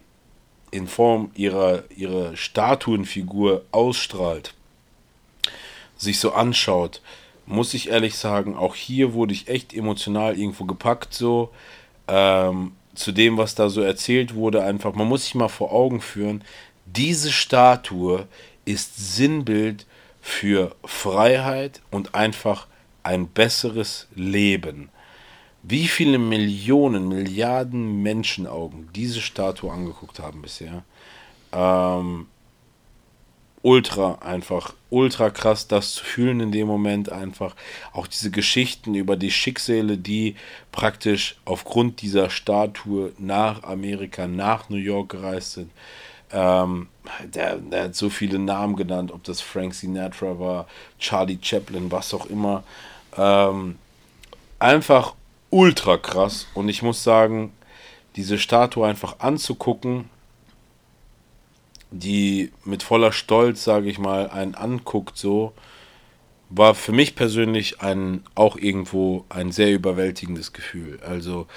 in Form ihrer, ihrer Statuenfigur ausstrahlt, sich so anschaut, muss ich ehrlich sagen, auch hier wurde ich echt emotional irgendwo gepackt, so ähm, zu dem, was da so erzählt wurde, einfach, man muss sich mal vor Augen führen, diese Statue ist Sinnbild für Freiheit und einfach ein besseres Leben. Wie viele Millionen, Milliarden Menschenaugen diese Statue angeguckt haben bisher. Ähm, ultra einfach, ultra krass, das zu fühlen in dem Moment einfach. Auch diese Geschichten über die Schicksale, die praktisch aufgrund dieser Statue nach Amerika, nach New York gereist sind. Ähm, der, der hat so viele Namen genannt, ob das Frank Sinatra war, Charlie Chaplin, was auch immer. Ähm, einfach ultra krass. Und ich muss sagen, diese Statue einfach anzugucken, die mit voller Stolz, sage ich mal, einen anguckt, so, war für mich persönlich ein auch irgendwo ein sehr überwältigendes Gefühl. Also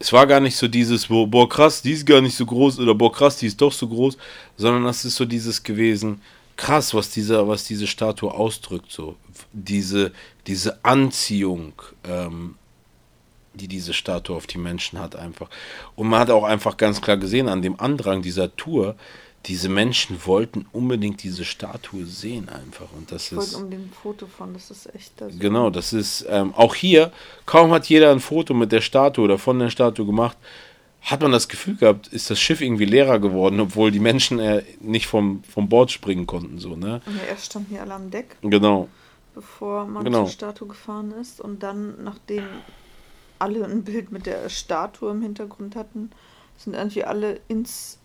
es war gar nicht so dieses, boah, krass, die ist gar nicht so groß oder boah krass, die ist doch so groß, sondern das ist so dieses gewesen, krass, was dieser, was diese Statue ausdrückt, so diese, diese Anziehung, ähm, die diese Statue auf die Menschen hat einfach. Und man hat auch einfach ganz klar gesehen an dem Andrang dieser Tour, diese Menschen wollten unbedingt diese Statue sehen einfach. Und das Ich wollte ist. um den Foto von, das ist echt das. Genau, das ist ähm, auch hier, kaum hat jeder ein Foto mit der Statue oder von der Statue gemacht, hat man das Gefühl gehabt, ist das Schiff irgendwie leerer geworden, obwohl die Menschen äh, nicht vom, vom Bord springen konnten, so, ne? Ja, erst standen die alle am Deck, Genau. bevor man Genau. zur Statue gefahren ist. Und dann, nachdem alle ein Bild mit der Statue im Hintergrund hatten, sind irgendwie alle ins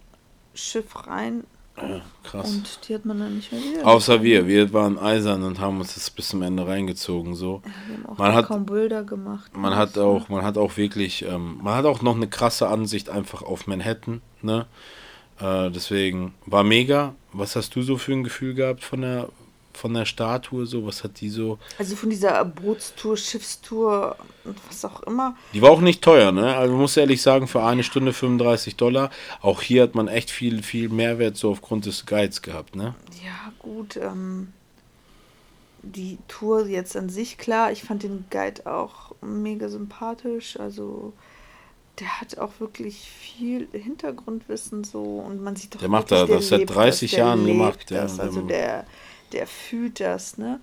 Schiff rein Ja, krass. und die hat man dann nicht mehr wieder. Außer wir, wir waren eisern und haben uns das bis zum Ende reingezogen, so. Wir haben auch Man hat- kaum Bilder gemacht. Man hat auch, man hat auch wirklich, ähm, man hat auch noch eine krasse Ansicht einfach auf Manhattan, ne? Äh, deswegen war mega. Was hast du so für ein Gefühl gehabt von der, von der Statue so? Was hat die so? Also von dieser Bootstour, Schiffstour und was auch immer. Die war auch nicht teuer, ne? Also man muss ehrlich sagen, für eine Stunde 35 Dollar. Auch hier hat man echt viel, viel Mehrwert so aufgrund des Guides gehabt, ne? Ja, gut. Ähm, die Tour jetzt an sich, klar, ich fand den Guide auch mega sympathisch. Also der hat auch wirklich viel Hintergrundwissen so und man sieht doch Der macht da- das seit lebt 30 der Jahren gemacht, ja. Also der, der fühlt das, ne?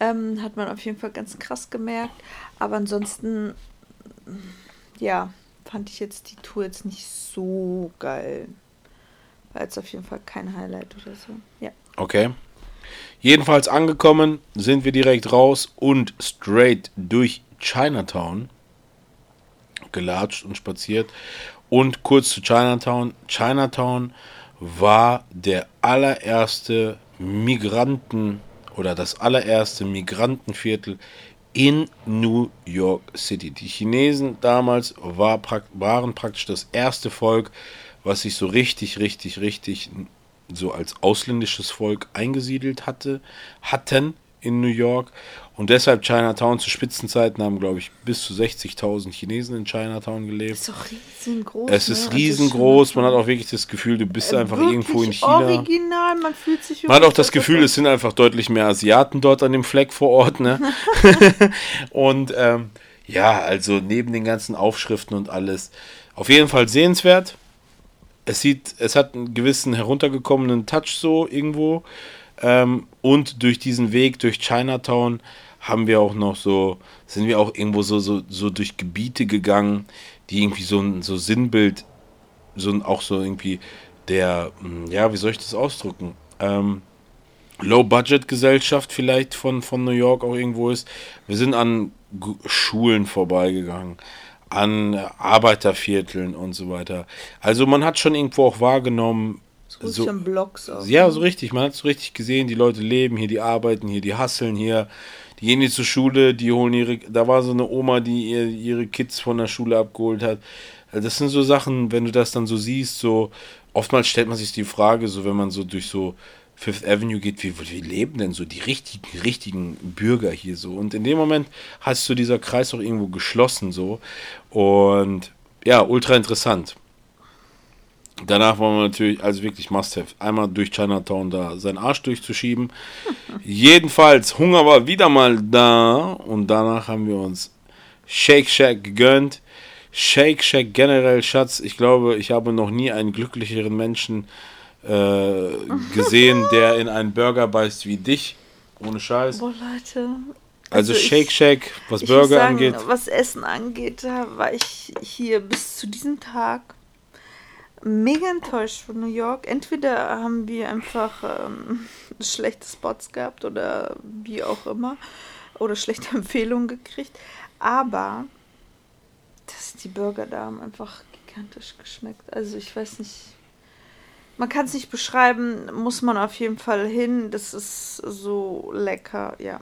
Ähm, hat man auf jeden Fall ganz krass gemerkt. Aber ansonsten, ja, fand ich jetzt die Tour jetzt nicht so geil. War jetzt auf jeden Fall kein Highlight oder so. Ja. Okay. Jedenfalls angekommen sind wir direkt raus und straight durch Chinatown gelatscht und spaziert. Und kurz zu Chinatown. Chinatown war der allererste Migranten oder das allererste Migrantenviertel in New York City. Die Chinesen damals war, waren praktisch das erste Volk, was sich so richtig, richtig, richtig so als ausländisches Volk eingesiedelt hatte, hatten in New York. Und deshalb Chinatown zu Spitzenzeiten haben, glaube ich, bis zu 60.000 Chinesen in Chinatown gelebt. Ist doch riesengroß. Es ne? ist Also riesengroß, man hat auch wirklich das Gefühl, du bist einfach wirklich irgendwo in China. Original, man fühlt sich Man hat auch das Gefühl, es sind einfach deutlich mehr Asiaten dort an dem Fleck vor Ort, ne? und ähm, ja, also neben den ganzen Aufschriften und alles, auf jeden Fall sehenswert. Es sieht, es hat einen gewissen heruntergekommenen Touch so irgendwo. Ähm, und durch diesen Weg durch Chinatown haben wir auch noch so, sind wir auch irgendwo so, so, so durch Gebiete gegangen, die irgendwie so ein so Sinnbild, so auch so irgendwie der, hm, ja, wie soll ich das ausdrücken? Ähm, Low-Budget-Gesellschaft vielleicht von, von New York auch irgendwo ist. Wir sind an G Schulen vorbeigegangen, an Arbeitervierteln und so weiter. Also man hat schon irgendwo auch wahrgenommen, so, so- Blocks auch. ja, so richtig. Man hat es so richtig gesehen. Die Leute leben hier, die arbeiten hier, die hasseln hier. Die gehen hier zur Schule, die holen ihre. Da war so eine Oma, die ihr, ihre Kids von der Schule abgeholt hat. Also Das sind so Sachen, wenn du das dann so siehst, so. Oftmals stellt man sich die Frage, so wenn man so durch so Fifth Avenue geht, wie, wie leben denn so die richtigen, richtigen Bürger hier so? Und in dem Moment hast du dieser Kreis auch irgendwo geschlossen so. Und ja, ultra interessant. Danach wollen wir natürlich, also wirklich Must-Have, einmal durch Chinatown da seinen Arsch durchzuschieben. Jedenfalls, Hunger war wieder mal da und danach haben wir uns Shake Shack gegönnt. Shake Shack generell, Schatz, ich glaube, ich habe noch nie einen glücklicheren Menschen äh, gesehen, der in einen Burger beißt wie dich. Ohne Scheiß. Boah, Leute. Also, ich- Shake Shack, was Burger sagen, angeht. Was Essen angeht, da war ich hier bis zu diesem Tag mega enttäuscht von New York. Entweder haben wir einfach ähm, schlechte Spots gehabt oder wie auch immer. Oder schlechte Empfehlungen gekriegt. Aber das, die Burger da haben einfach gigantisch geschmeckt. Also ich weiß nicht. Man kann es nicht beschreiben, muss man auf jeden Fall hin. Das ist so lecker, ja.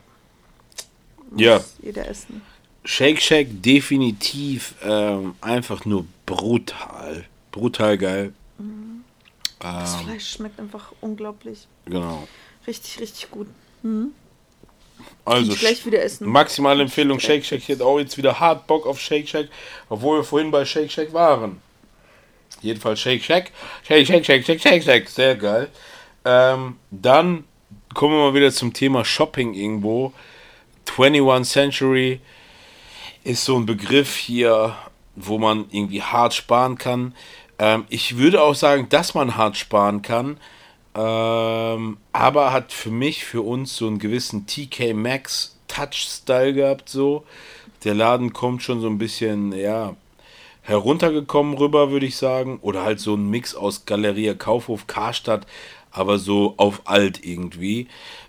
Muss Ja. Jeder essen. Shake Shack definitiv ähm, einfach nur brutal. Brutal geil. Das Ähm, Fleisch schmeckt einfach unglaublich. genau. Richtig, richtig gut. Also ich gleich wieder essen. maximale Empfehlung Shake Shack. Ich hätte auch jetzt wieder hart Bock auf Shake Shack, obwohl wir vorhin bei Shake Shack waren. Jedenfalls Shake Shack. Shake Shack, Shake Shack, Shake Shack. Sehr geil. Ähm, dann kommen wir mal wieder zum Thema Shopping irgendwo. 21 Century. ist so ein Begriff hier, wo man irgendwie hart sparen kann. Ähm, ich würde auch sagen, dass man hart sparen kann, ähm, aber hat für mich, für uns so einen gewissen TK Maxx Touch-Style gehabt, so. Der Laden kommt schon so ein bisschen, ja, heruntergekommen rüber, würde ich sagen. Oder halt so ein Mix aus Galeria Kaufhof, Karstadt, aber so auf alt irgendwie.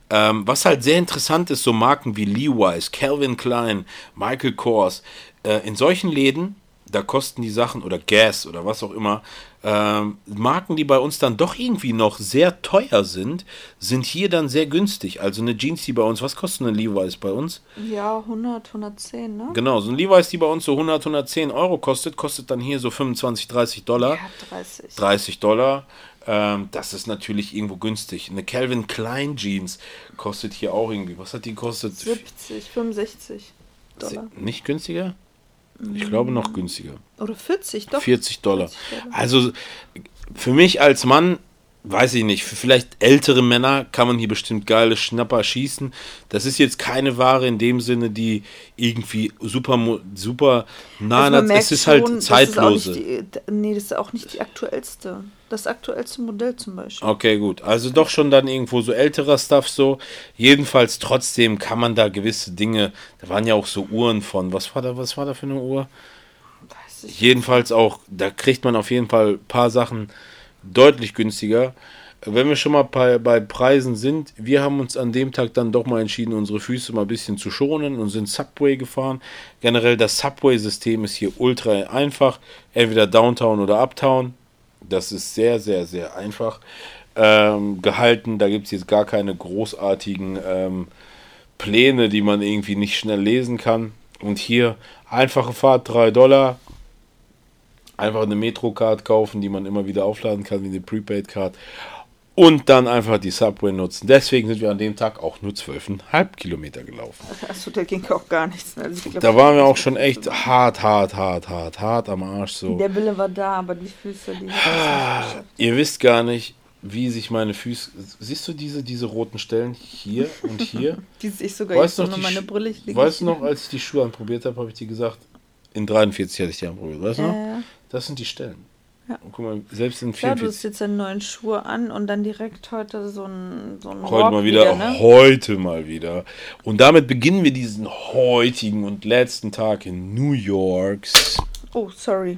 Ähm, was halt sehr interessant ist, so Marken wie Levi's, Calvin Klein, Michael Kors, äh, in solchen Läden, da kosten die Sachen oder Gas oder was auch immer, ähm, Marken, die bei uns dann doch irgendwie noch sehr teuer sind, sind hier dann sehr günstig. Also eine Jeans, die bei uns, was kostet eine Levi's bei uns? Ja, 100, 110, ne? Genau, so ein Levi's, die bei uns so 100, 110 Euro kostet, kostet dann hier so 25, 30 Dollar. Ja, 30. 30 Dollar. Ähm, das ist natürlich irgendwo günstig. Eine Calvin Klein Jeans kostet hier auch irgendwie. Was hat die gekostet? 70, 65 Dollar. Nicht günstiger? Ich glaube noch günstiger. Oder 40, doch. 40 Dollar. 40 Dollar. Also für mich als Mann, weiß ich nicht, für vielleicht ältere Männer kann man hier bestimmt geile Schnapper schießen. Das ist jetzt keine Ware in dem Sinne, die irgendwie super, super nah Also es ist schon, halt das ist zeitlose. die, nee, das ist auch nicht die aktuellste. Das aktuellste Modell zum Beispiel. Okay, gut. Also doch schon dann irgendwo so älterer Stuff so. Jedenfalls trotzdem kann man da gewisse Dinge, da waren ja auch so Uhren von, was war da, was war da für eine Uhr? Weiß ich. Jedenfalls auch, da kriegt man auf jeden Fall ein paar Sachen deutlich günstiger. Wenn wir schon mal bei, bei Preisen sind, wir haben uns an dem Tag dann doch mal entschieden, unsere Füße mal ein bisschen zu schonen und sind Subway gefahren. Generell das Subway-System ist hier ultra einfach, entweder Downtown oder Uptown. Das ist sehr, sehr, sehr einfach ähm, gehalten. Da gibt es jetzt gar keine großartigen ähm, Pläne, die man irgendwie nicht schnell lesen kann. Und hier einfache Fahrt 3 Dollar. Einfach eine Metro-Card kaufen, die man immer wieder aufladen kann, wie eine Prepaid-Card. Und dann einfach die Subway nutzen. Deswegen sind wir an dem Tag auch nur 12,5 Kilometer gelaufen. Achso, da ging auch gar nichts. Also glaub, Da waren wir auch schon echt hart, hart, hart, hart, hart am Arsch so. Der Wille war da, aber die Füße, die geschafft. Ihr wisst gar nicht, wie sich meine Füße. Siehst du diese, diese roten Stellen hier und hier? Die sehe ich sogar Weißt jetzt noch, meine Brille. Ich weißt du noch, als ich die Schuhe anprobiert habe, habe ich dir gesagt, in 43 hätte ich die anprobiert. Weißt du Ja, noch? Ja. Das sind die Stellen. Ja. Und guck mal, selbst in Klar, du 44. hast jetzt deine neuen Schuhe an und dann direkt heute so ein so ein Heute Rock mal wieder, ne? heute mal wieder. Und damit beginnen wir diesen heutigen und letzten Tag in New York, Oh, sorry.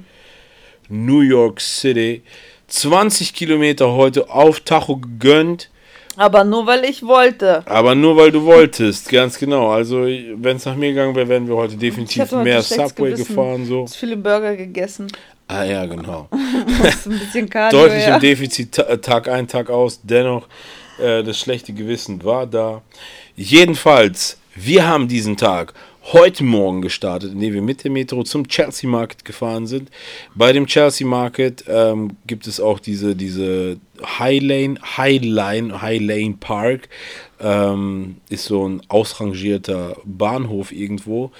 New York City. 20 Kilometer heute auf Tacho gegönnt, Aber nur weil ich wollte. aber nur weil du wolltest, ganz genau. Also, wenn es nach mir gegangen wäre, wären wir heute Ich definitiv heute mehr Subway Gewissen. gefahren. So. Hast viele Burger gegessen. Ah ja, genau. Hast ein bisschen Cardio, Deutlich ja. im Defizit äh, Tag ein, Tag aus. Dennoch, äh, das schlechte Gewissen war da. Jedenfalls, wir haben diesen Tag heute Morgen gestartet, indem wir mit der Metro zum Chelsea Market gefahren sind. Bei dem Chelsea Market ähm, gibt es auch diese, diese High Lane, High Line, High Lane Park. Ähm, ist so ein ausrangierter Bahnhof irgendwo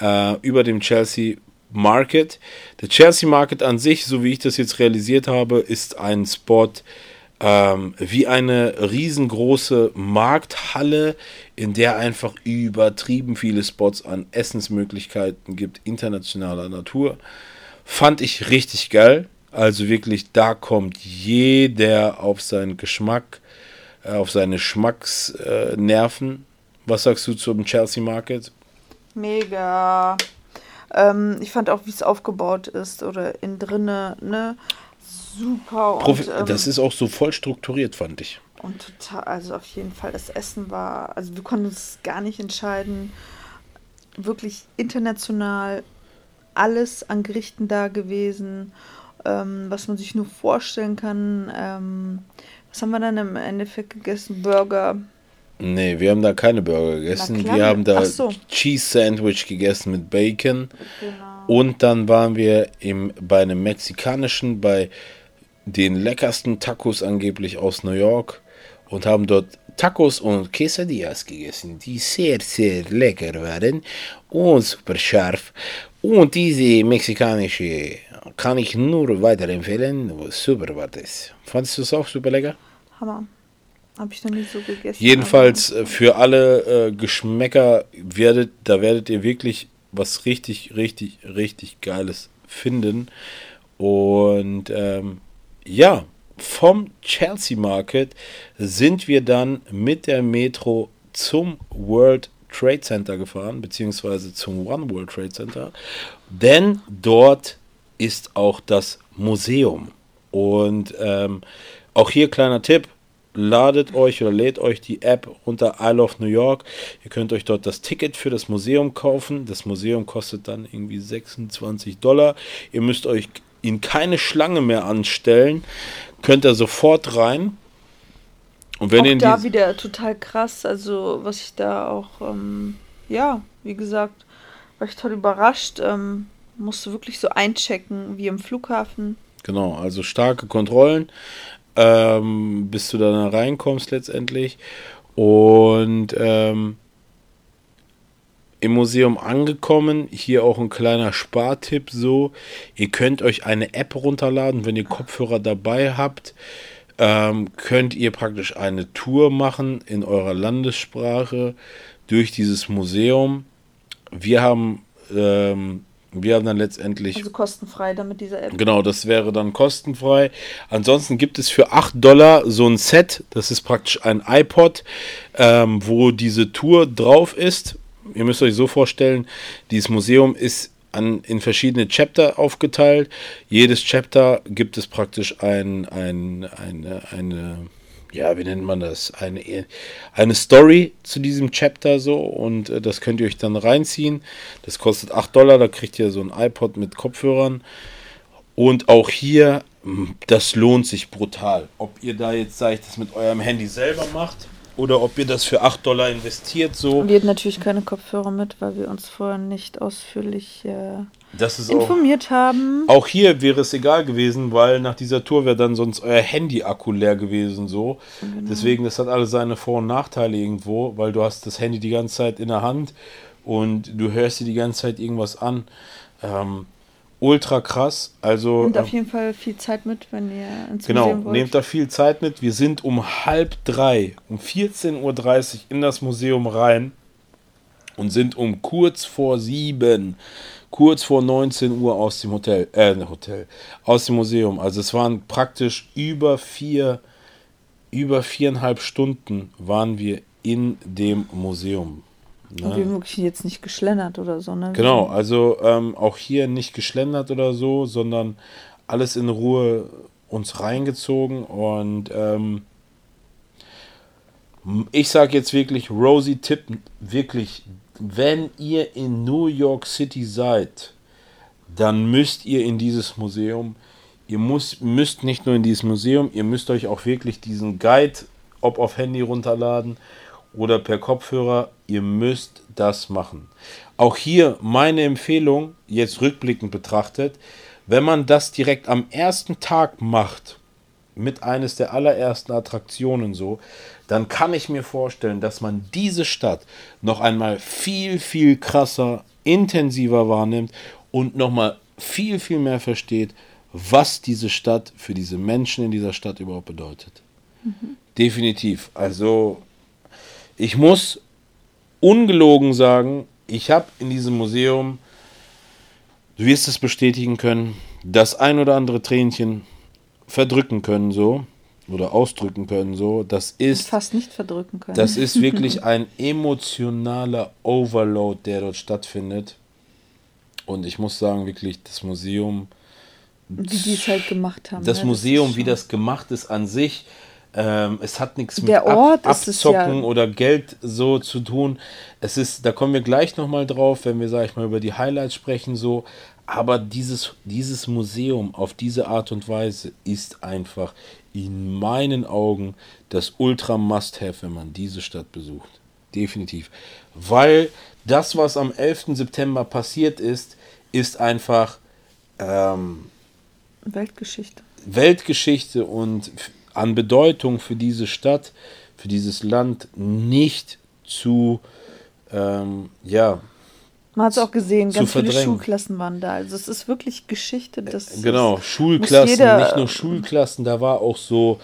äh, über dem Chelsea Market. Der Chelsea Market an sich, so wie ich das jetzt realisiert habe, ist ein Spot ähm, wie eine riesengroße Markthalle, in der einfach übertrieben viele Spots an Essensmöglichkeiten gibt, internationaler Natur. Fand ich richtig geil. Also wirklich, da kommt jeder auf seinen Geschmack, äh, auf seine Schmacksnerven. Äh. Was sagst du zum Chelsea Market? Mega. Ähm, ich fand auch, wie es aufgebaut ist oder in drinne, ne? Super. Profi und, ähm, das ist auch so voll strukturiert, fand ich. Und total, also auf jeden Fall, das Essen war, also wir konnten uns gar nicht entscheiden. Wirklich international alles an Gerichten da gewesen, ähm, was man sich nur vorstellen kann. Ähm, was haben wir dann im Endeffekt gegessen? Burger. Nee, wir haben da keine Burger gegessen. Wir haben da so. Cheese Sandwich gegessen mit Bacon. Genau. Und dann waren wir im, bei einem mexikanischen, bei den leckersten Tacos angeblich aus New York und haben dort Tacos und Quesadillas gegessen, die sehr, sehr lecker waren und super scharf. Und diese mexikanische kann ich nur weiterempfehlen. Super war das. Fandest du es auch super lecker? Hammer. Habe ich noch nie so gegessen. Jedenfalls äh, für alle äh, Geschmäcker werdet, da werdet ihr wirklich was richtig, richtig, richtig Geiles finden. Und ähm, ja, vom Chelsea Market sind wir dann mit der Metro zum World Trade Center gefahren, beziehungsweise zum One World Trade Center, denn dort ist auch das Museum. Und ähm, auch hier kleiner Tipp, ladet euch oder lädt euch die App unter Isle of New York. Ihr könnt euch dort das Ticket für das Museum kaufen. Das Museum kostet dann irgendwie 26 Dollar. Ihr müsst euch in keine Schlange mehr anstellen. Könnt ihr sofort rein. Und wenn auch ihr da wieder total krass, also was ich da auch, ähm, ja, wie gesagt, war ich toll überrascht. Ähm, musste wirklich so einchecken wie im Flughafen. Genau, also starke Kontrollen, ähm, bis du da reinkommst letztendlich. Und ähm, im Museum angekommen. Hier auch ein kleiner Spartipp so. Ihr könnt euch eine App runterladen, wenn ihr Kopfhörer dabei habt. Ähm, könnt ihr praktisch eine Tour machen in eurer Landessprache durch dieses Museum. Wir haben ähm, wir haben dann letztendlich. Also kostenfrei dann mit dieser App. Genau, das wäre dann kostenfrei. Ansonsten gibt es für 8 Dollar so ein Set. Das ist praktisch ein iPod, ähm, wo diese Tour drauf ist. Ihr müsst euch so vorstellen, dieses Museum ist an, in verschiedene Chapter aufgeteilt. Jedes Chapter gibt es praktisch ein, ein, eine, eine ja, wie nennt man das? Eine, eine Story zu diesem Chapter so und äh, das könnt ihr euch dann reinziehen. Das kostet 8 Dollar, da kriegt ihr so ein iPod mit Kopfhörern. Und auch hier, das lohnt sich brutal. Ob ihr da jetzt, sag ich, das mit eurem Handy selber macht oder ob ihr das für 8 Dollar investiert so. Wir hatten natürlich keine Kopfhörer mit, weil wir uns vorher nicht ausführlich äh, informiert auch, haben. Auch hier wäre es egal gewesen, weil nach dieser Tour wäre dann sonst euer Handy-Akku leer gewesen so. Genau. Deswegen, das hat alle seine Vor- und Nachteile irgendwo, weil du hast das Handy die ganze Zeit in der Hand und du hörst dir die ganze Zeit irgendwas an. Ähm, ultra krass. Also nehmt auf jeden Fall viel Zeit mit, wenn ihr ins genau, Museum wollt. nehmt da viel Zeit mit. Wir sind um halb drei, um 14.30 Uhr in das Museum rein und sind um kurz vor sieben, kurz vor 19 Uhr aus dem Hotel, äh, Hotel, aus dem Museum. Also es waren praktisch über vier, über viereinhalb Stunden waren wir in dem Museum. Ne? Und wir haben wirklich jetzt nicht geschlendert oder so, ne? Genau, also ähm, auch hier nicht geschlendert oder so, sondern alles in Ruhe uns reingezogen und ähm, ich sage jetzt wirklich, Rosie Tipp, wirklich, wenn ihr in New York City seid, dann müsst ihr in dieses Museum. Ihr muss, müsst nicht nur in dieses Museum, ihr müsst euch auch wirklich diesen Guide, ob auf Handy runterladen oder per Kopfhörer, ihr müsst das machen. Auch hier meine Empfehlung, jetzt rückblickend betrachtet, wenn man das direkt am ersten Tag macht, mit eines der allerersten Attraktionen so, dann kann ich mir vorstellen, dass man diese Stadt noch einmal viel, viel krasser, intensiver wahrnimmt und nochmal viel, viel mehr versteht, was diese Stadt für diese Menschen in dieser Stadt überhaupt bedeutet. Mhm. Definitiv. Also ich muss ungelogen sagen, ich habe in diesem Museum, du wirst es bestätigen können, das ein oder andere Tränchen verdrücken können so oder ausdrücken können so. Das ist fast nicht verdrücken können. Das ist wirklich ein emotionaler Overload, der dort stattfindet. Und ich muss sagen, wirklich das Museum, wie die es halt gemacht haben. Das ja, ne? Museum, das wie das gemacht ist an sich, ähm, es hat nichts mit Ab Abzocken ja oder Geld so zu tun. Es ist, da kommen wir gleich nochmal drauf, wenn wir, sag ich mal, über die Highlights sprechen, so. Aber dieses, dieses Museum auf diese Art und Weise ist einfach in meinen Augen das Ultra Must-Have, wenn man diese Stadt besucht. Definitiv. Weil das, was am 11. September passiert ist, ist einfach ähm, Weltgeschichte. Weltgeschichte und an Bedeutung für diese Stadt, für dieses Land nicht zu, ähm, ja. Man hat es auch gesehen, ganz viele Schulklassen waren da. Also es ist wirklich Geschichte. Das genau, Schulklassen, nicht nur Schulklassen, da war auch so,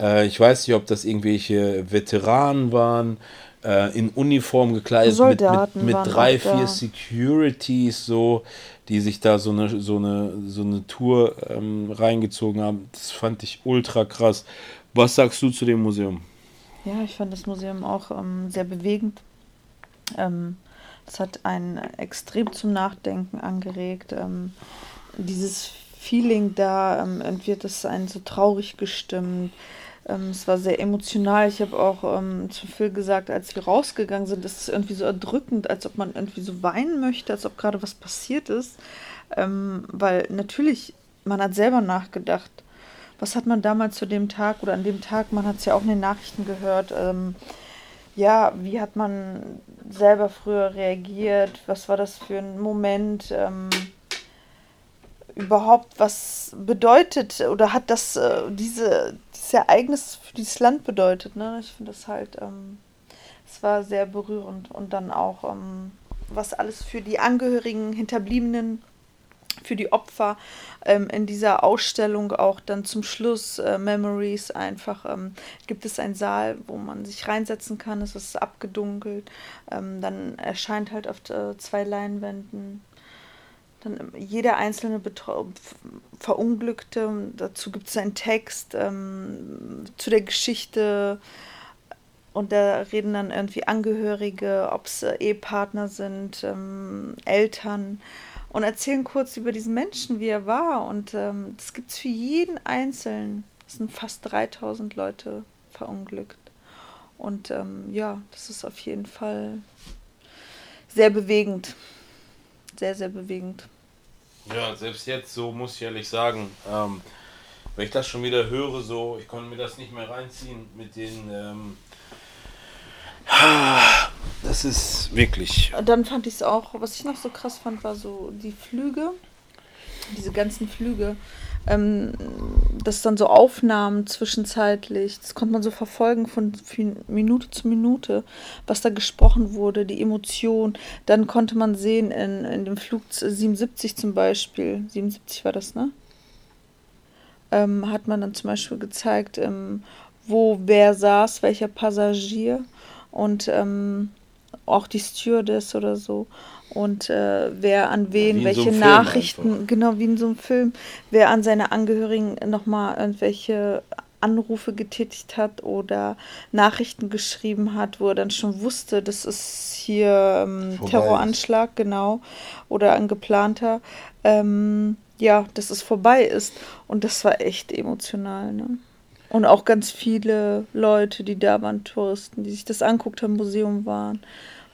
äh, ich weiß nicht, ob das irgendwelche Veteranen waren, äh, in Uniform gekleidet Soldaten mit, mit, mit drei, vier da. Securities, so, die sich da so eine, so eine, so eine Tour ähm, reingezogen haben. Das fand ich ultra krass. Was sagst du zu dem Museum? Ja, ich fand das Museum auch ähm, sehr bewegend. Ähm, das hat einen extrem zum Nachdenken angeregt. Ähm, dieses Feeling da, ähm, hat das einen so traurig gestimmt. Ähm, es war sehr emotional. Ich habe auch ähm, zu Phil gesagt, als wir rausgegangen sind, ist es irgendwie so erdrückend, als ob man irgendwie so weinen möchte, als ob gerade was passiert ist. Ähm, weil natürlich, man hat selber nachgedacht, was hat man damals zu dem Tag oder an dem Tag, man hat es ja auch in den Nachrichten gehört, ähm, ja, wie hat man selber früher reagiert, was war das für ein Moment, ähm, überhaupt, was bedeutet oder hat das äh, diese, dieses Ereignis für dieses Land bedeutet, ne? Ich finde das halt, ähm, es war sehr berührend und dann auch, ähm, was alles für die Angehörigen, Hinterbliebenen für die Opfer ähm, in dieser Ausstellung auch dann zum Schluss äh, Memories einfach ähm, gibt es einen Saal, wo man sich reinsetzen kann, es ist abgedunkelt, ähm, dann erscheint halt auf äh, zwei Leinwänden dann jeder einzelne Betreu Verunglückte, dazu gibt es einen Text ähm, zu der Geschichte und da reden dann irgendwie Angehörige, ob es äh, Ehepartner sind, ähm, Eltern und erzählen kurz über diesen Menschen, wie er war. Und ähm, das gibt es für jeden Einzelnen. Es sind fast 3000 Leute verunglückt. Und ähm, ja, das ist auf jeden Fall sehr bewegend. Sehr, sehr bewegend. Ja, selbst jetzt, so muss ich ehrlich sagen, ähm, wenn ich das schon wieder höre, so, ich konnte mir das nicht mehr reinziehen mit den. Das ist wirklich. Dann fand ich es auch, was ich noch so krass fand, war so die Flüge, diese ganzen Flüge. Ähm, das dann so Aufnahmen zwischenzeitlich, das konnte man so verfolgen von Minute zu Minute, was da gesprochen wurde, die Emotion. Dann konnte man sehen in, in dem Flug 77 zum Beispiel, 77 war das, ne? Ähm, hat man dann zum Beispiel gezeigt, ähm, wo wer saß, welcher Passagier und ähm, auch die Stewardess oder so und äh, wer an wen, welche so Nachrichten, genau wie in so einem Film, wer an seine Angehörigen nochmal irgendwelche Anrufe getätigt hat oder Nachrichten geschrieben hat, wo er dann schon wusste, das ist hier ähm, Terroranschlag, genau, oder ein geplanter, ähm, ja, dass es vorbei ist. Und das war echt emotional, ne? Und auch ganz viele Leute, die da waren, Touristen, die sich das anguckt haben, Museum waren.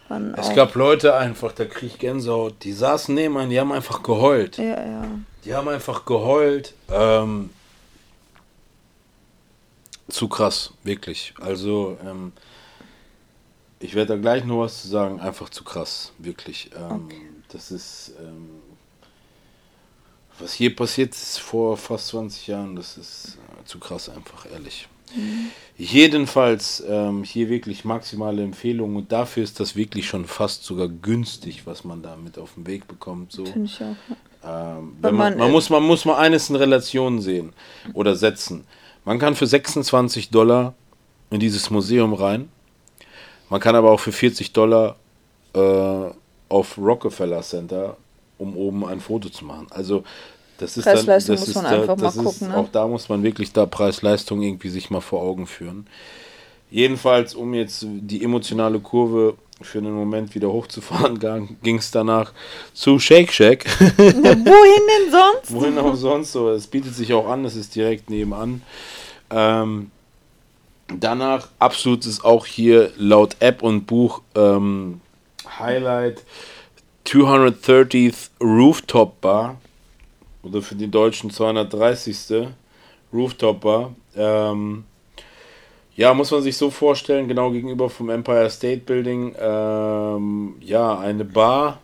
Waren es gab Leute einfach, da krieg ich Gänsehaut, die saßen neben einem, die haben einfach geheult. Ja, ja. Die haben einfach geheult. Ähm, zu krass, wirklich. Also, ähm, ich werde da gleich noch was zu sagen. Einfach zu krass, wirklich. Ähm, okay. Das ist, ähm, was hier passiert ist vor fast 20 Jahren, das ist äh, zu krass, einfach ehrlich. Mhm. Jedenfalls ähm, hier wirklich maximale Empfehlung und dafür ist das wirklich schon fast sogar günstig, was man da mit auf den Weg bekommt. So. Finde ich auch. Ähm, man, man, man, muss, man muss mal eines in Relation sehen oder setzen. Man kann für 26 Dollar in dieses Museum rein. Man kann aber auch für 40 Dollar äh, auf Rockefeller Center, um oben ein Foto zu machen. Also das ist dann, das muss man einfach da, mal gucken. Ne? Auch da muss man wirklich da Preis-Leistung irgendwie sich mal vor Augen führen. Jedenfalls, um jetzt die emotionale Kurve für einen Moment wieder hochzufahren, ging es danach zu Shake Shack. Wohin denn sonst? Wohin auch sonst so. Es bietet sich auch an, es ist direkt nebenan. Ähm, danach absolutes auch hier laut App und Buch ähm, Highlight 230th Rooftop Bar oder für die Deutschen 230. Rooftop Bar. Ähm, ja, muss man sich so vorstellen, genau gegenüber vom Empire State Building, ähm, ja, eine Bar,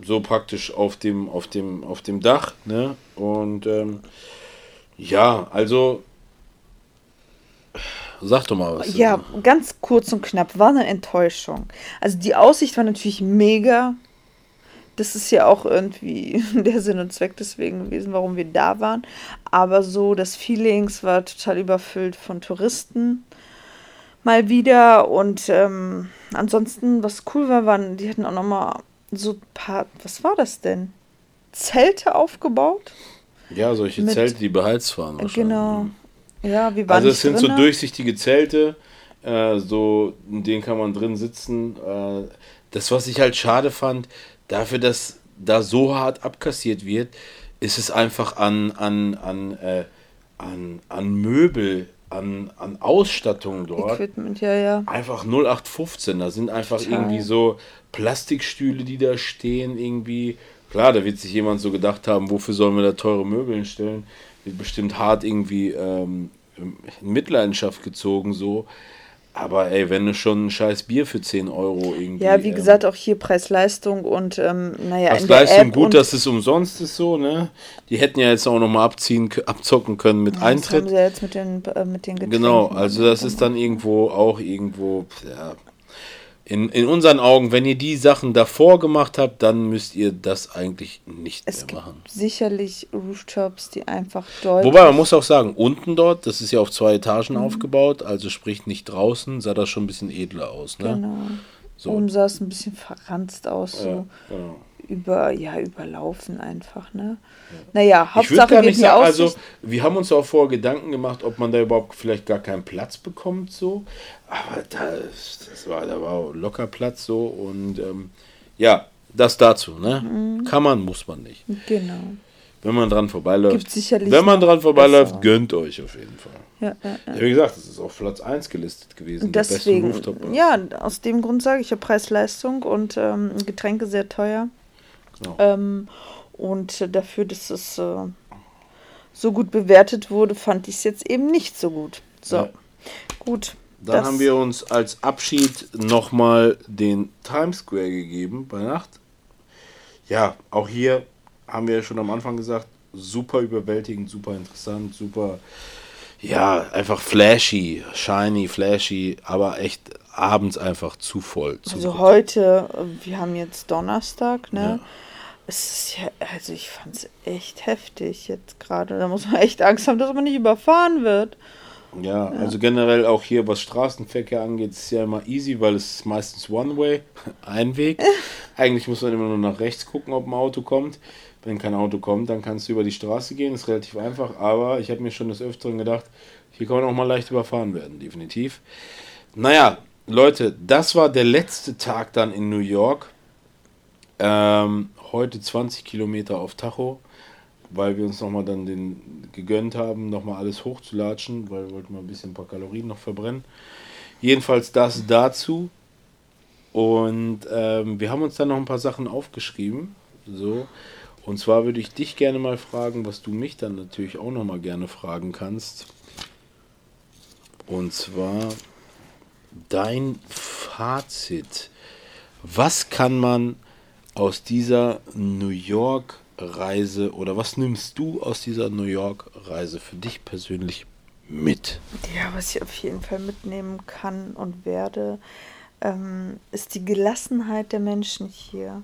so praktisch auf dem, auf dem, auf dem Dach, ne? Und ähm, ja, also sag doch mal was. Ja, ganz kurz und knapp, war eine Enttäuschung. Also die Aussicht war natürlich mega, das ist ja auch irgendwie der Sinn und Zweck deswegen gewesen, warum wir da waren. Aber so, das Feelings war total überfüllt von Touristen. Mal wieder. Und ähm, ansonsten, was cool war, waren, die hatten auch nochmal so ein paar, was war das denn? Zelte aufgebaut? Ja, solche Mit- Zelte, die beheizt waren. wahrscheinlich, Genau. ne? Ja, wir waren Also es sind so durchsichtige Zelte, äh, so in denen kann man drin sitzen. Äh, das, was ich halt schade fand, dafür, dass da so hart abkassiert wird, ist es einfach an, an, an, äh, an, an Möbel, an, an Ausstattung dort. Equipment, ja, ja. Einfach 0815. Da sind einfach Total. irgendwie so Plastikstühle, die da stehen, irgendwie. Klar, da wird sich jemand so gedacht haben, wofür sollen wir da teure Möbel hinstellen? Wird bestimmt hart irgendwie ähm, in Mitleidenschaft gezogen, so. Aber ey, wenn du schon ein scheiß Bier für 10 Euro irgendwie. Ja, wie ähm, gesagt, auch hier Preis-Leistung und ähm, naja, als in der Leistung App gut, dass es umsonst ist, so, ne? Die hätten ja jetzt auch nochmal abziehen, abzocken können mit das Eintritt. haben sie ja jetzt mit den, äh, mit den Getränken. Genau, also das ist dann irgendwo auch irgendwo, ja, in, in unseren Augen, wenn ihr die Sachen davor gemacht habt, dann müsst ihr das eigentlich nicht Es mehr gibt machen. sicherlich Rooftops, die einfach deutlich... Wobei man muss auch sagen, unten dort, das ist ja auf zwei Etagen Mhm. aufgebaut, also sprich nicht draußen, sah das schon ein bisschen edler aus, ne? Genau. So. Oben sah es ein bisschen verranzt aus, so Ja, genau. Über, ja, überlaufen einfach, ne? Naja, Hauptsache wir nicht sagen, also wir haben uns auch vorher Gedanken gemacht, ob man da überhaupt vielleicht gar keinen Platz bekommt, so. Aber das, das war, da war locker Platz so und ähm, ja, das dazu, ne? Mhm. Kann man, muss man nicht. Genau. Wenn man dran vorbeiläuft. Wenn man dran vorbeiläuft, bessere. gönnt euch auf jeden Fall. Ja, ja, ja. Wie gesagt, das ist auf Platz 1 gelistet gewesen. Und Deswegen, ja, aus dem Grund sage ich ja Preis-Leistung und ähm, Getränke sehr teuer. Genau. Ähm, und dafür, dass es äh, so gut bewertet wurde, fand ich es jetzt eben nicht so gut. So, Ja. gut. Dann haben wir uns als Abschied nochmal den Times Square gegeben bei Nacht. Ja, auch hier haben wir ja schon am Anfang gesagt, super überwältigend, super interessant, super, ja, einfach flashy, shiny, flashy, aber echt abends einfach zu voll. Zu Also gut. heute, äh, wir haben jetzt Donnerstag, ne? Es ist ja, also ich fand es echt heftig jetzt gerade. Da muss man echt Angst haben, dass man nicht überfahren wird. Ja, also generell auch hier, was Straßenverkehr angeht, ist ja immer easy, weil es ist meistens One-Way, ein Weg. Eigentlich muss man immer nur nach rechts gucken, ob ein Auto kommt. Wenn kein Auto kommt, dann kannst du über die Straße gehen, ist relativ einfach. Aber ich habe mir schon des Öfteren gedacht, hier kann man auch mal leicht überfahren werden, definitiv. Naja, Leute, das war der letzte Tag dann in New York. Ähm, heute 20 Kilometer auf Tacho, weil wir uns nochmal dann den gegönnt haben, nochmal alles hochzulatschen, weil wir wollten mal ein bisschen ein paar Kalorien noch verbrennen. Jedenfalls das dazu. Und ähm, wir haben uns dann noch ein paar Sachen aufgeschrieben. So. Und zwar würde ich dich gerne mal fragen, was du mich dann natürlich auch nochmal gerne fragen kannst. Und zwar dein Fazit. Was kann man aus dieser New York Reise oder was nimmst du aus dieser New York Reise für dich persönlich mit? Ja, was ich auf jeden Fall mitnehmen kann und werde, ähm, ist die Gelassenheit der Menschen hier.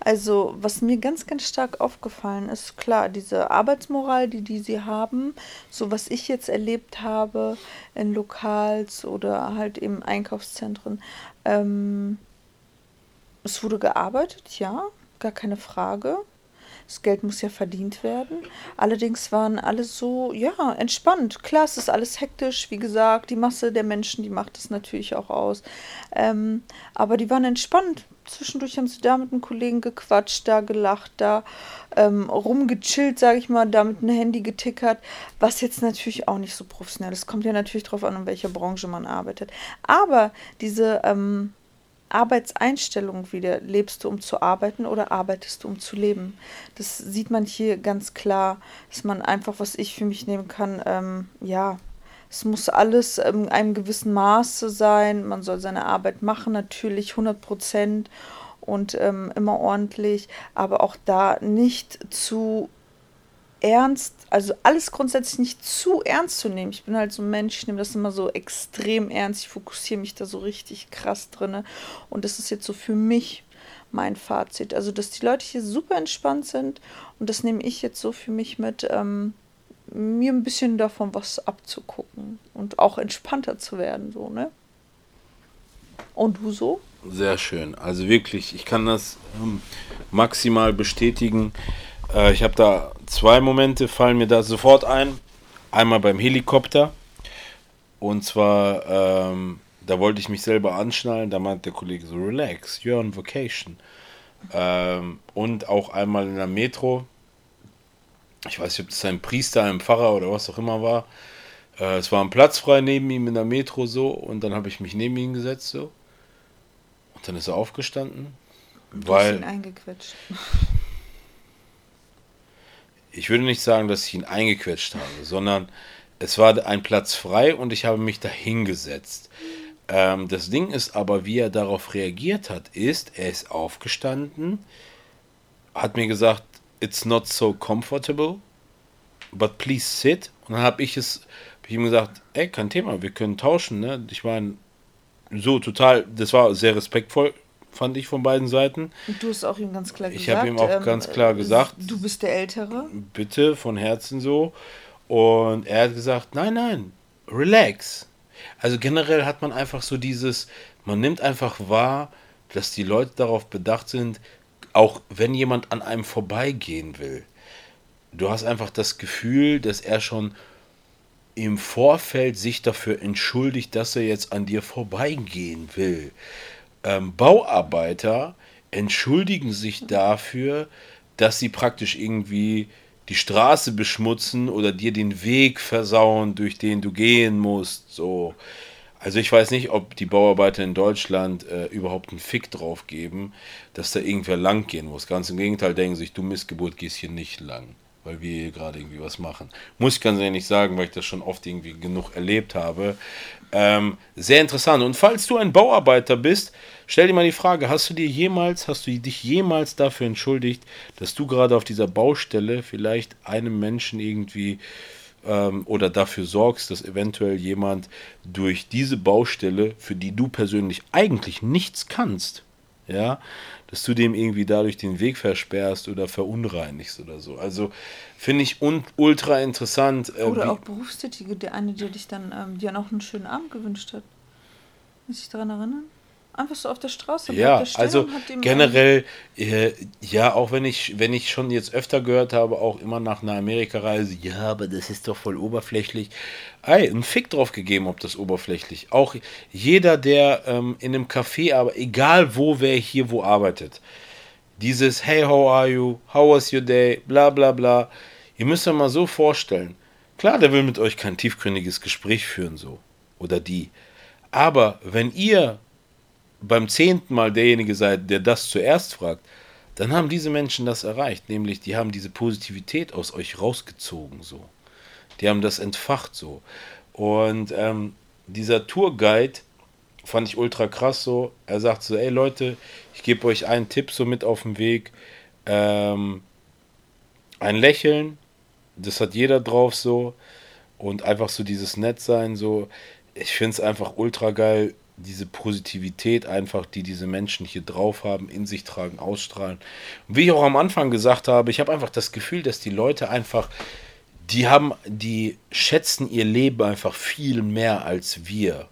Also, was mir ganz, ganz stark aufgefallen ist, klar, diese Arbeitsmoral, die, die sie haben, so was ich jetzt erlebt habe in Lokals oder halt eben Einkaufszentren, ähm, es wurde gearbeitet, ja, gar keine Frage. Das Geld muss ja verdient werden. Allerdings waren alle so, ja, entspannt. Klar, es ist alles hektisch, wie gesagt. Die Masse der Menschen, die macht es natürlich auch aus. Ähm, aber die waren entspannt. Zwischendurch haben sie da mit einem Kollegen gequatscht, da gelacht, da ähm, rumgechillt, sage ich mal, da mit einem Handy getickert. Was jetzt natürlich auch nicht so professionell ist. Kommt ja natürlich drauf an, in welcher Branche man arbeitet. Aber diese ähm, Arbeitseinstellung wieder. Lebst du, um zu arbeiten oder arbeitest du, um zu leben? Das sieht man hier ganz klar, dass man einfach, was ich für mich nehmen kann, ähm, ja, es muss alles in einem gewissen Maße sein. Man soll seine Arbeit machen, natürlich 100 Prozent und ähm, immer ordentlich, aber auch da nicht zu ernst, also alles grundsätzlich nicht zu ernst zu nehmen. Ich bin halt so ein Mensch, ich nehme das immer so extrem ernst, ich fokussiere mich da so richtig krass drinne und das ist jetzt so für mich mein Fazit. Also, dass die Leute hier super entspannt sind und das nehme ich jetzt so für mich mit, ähm, mir ein bisschen davon was abzugucken und auch entspannter zu werden, so, ne? Und du so? Sehr schön. Also wirklich, ich kann das ähm, maximal bestätigen. Äh, ich habe da zwei Momente, fallen mir da sofort ein. Einmal beim Helikopter. Und zwar, ähm, da wollte ich mich selber anschnallen. Da meint der Kollege so, relax, you're on vacation. Ähm, und auch einmal in der Metro. Ich weiß nicht, ob das ein Priester, ein Pfarrer oder was auch immer war. Äh, es war ein Platz frei neben ihm in der Metro so. Und dann habe ich mich neben ihn gesetzt so. Und dann ist er aufgestanden. Du weil hast ihn eingequetscht. Ich würde nicht sagen, dass ich ihn eingequetscht habe, sondern es war ein Platz frei und ich habe mich da hingesetzt. Ähm, das Ding ist aber, wie er darauf reagiert hat, ist, er ist aufgestanden, hat mir gesagt, it's not so comfortable, but please sit. Und dann habe ich es, hab ich ihm gesagt, ey, kein Thema, wir können tauschen. Ne? Ich meine, so total, das war sehr respektvoll, fand ich von beiden Seiten. Und du hast auch ihm ganz klar Ich gesagt. habe ihm auch ähm, ganz klar gesagt, Du bist der Ältere. bitte von Herzen so. Und er hat gesagt, nein, nein, relax. Also generell hat man einfach so dieses, man nimmt einfach wahr, dass die Leute darauf bedacht sind, auch wenn jemand an einem vorbeigehen will. Du hast einfach das Gefühl, dass er schon im Vorfeld sich dafür entschuldigt, dass er jetzt an dir vorbeigehen will. Ähm, Bauarbeiter entschuldigen sich dafür, dass sie praktisch irgendwie die Straße beschmutzen oder dir den Weg versauen, durch den du gehen musst. So. Also ich weiß nicht, ob die Bauarbeiter in Deutschland äh, überhaupt einen Fick drauf geben, dass da irgendwer lang gehen muss. Ganz im Gegenteil denken sich, du Missgeburt gehst hier nicht lang, weil wir hier gerade irgendwie was machen. Muss ich ganz ehrlich sagen, weil ich das schon oft irgendwie genug erlebt habe. Ähm, sehr interessant. Und falls du ein Bauarbeiter bist, stell dir mal die Frage, hast du dir jemals, hast du dich jemals dafür entschuldigt, dass du gerade auf dieser Baustelle vielleicht einem Menschen irgendwie ähm, oder dafür sorgst, dass eventuell jemand durch diese Baustelle, für die du persönlich eigentlich nichts kannst, ja, dass du dem irgendwie dadurch den Weg versperrst oder verunreinigst oder so. Also finde ich un ultra interessant. Äh, Oder auch Berufstätige, der eine, der dich dann, ähm, dir noch einen schönen Abend gewünscht hat. Muss ich daran erinnern? Einfach so auf der Straße. Ja, der also generell, äh, ja, auch wenn ich, wenn ich schon jetzt öfter gehört habe, auch immer nach einer Amerikareise, ja, aber das ist doch voll oberflächlich. Ey, einen Fick drauf gegeben, ob das oberflächlich. Auch jeder, der ähm, in einem Café, aber egal wo, wer hier wo arbeitet, dieses Hey, how are you? How was your day? Bla bla bla. Ihr müsst euch mal so vorstellen. Klar, der will mit euch kein tiefgründiges Gespräch führen, so. Oder die. Aber wenn ihr beim zehnten Mal derjenige seid, der das zuerst fragt, dann haben diese Menschen das erreicht. Nämlich, die haben diese Positivität aus euch rausgezogen, so. Die haben das entfacht, so. Und ähm, dieser Tourguide fand ich ultra krass, so. Er sagt so, ey Leute, ich gebe euch einen Tipp so mit auf den Weg. Ähm, ein Lächeln, das hat jeder drauf, so. Und einfach so dieses Nettsein, so. Ich finde es einfach ultra geil, diese Positivität einfach, die diese Menschen hier drauf haben, in sich tragen, ausstrahlen. Und wie ich auch am Anfang gesagt habe, ich habe einfach das Gefühl, dass die Leute einfach, die haben, die schätzen ihr Leben einfach viel mehr als wir.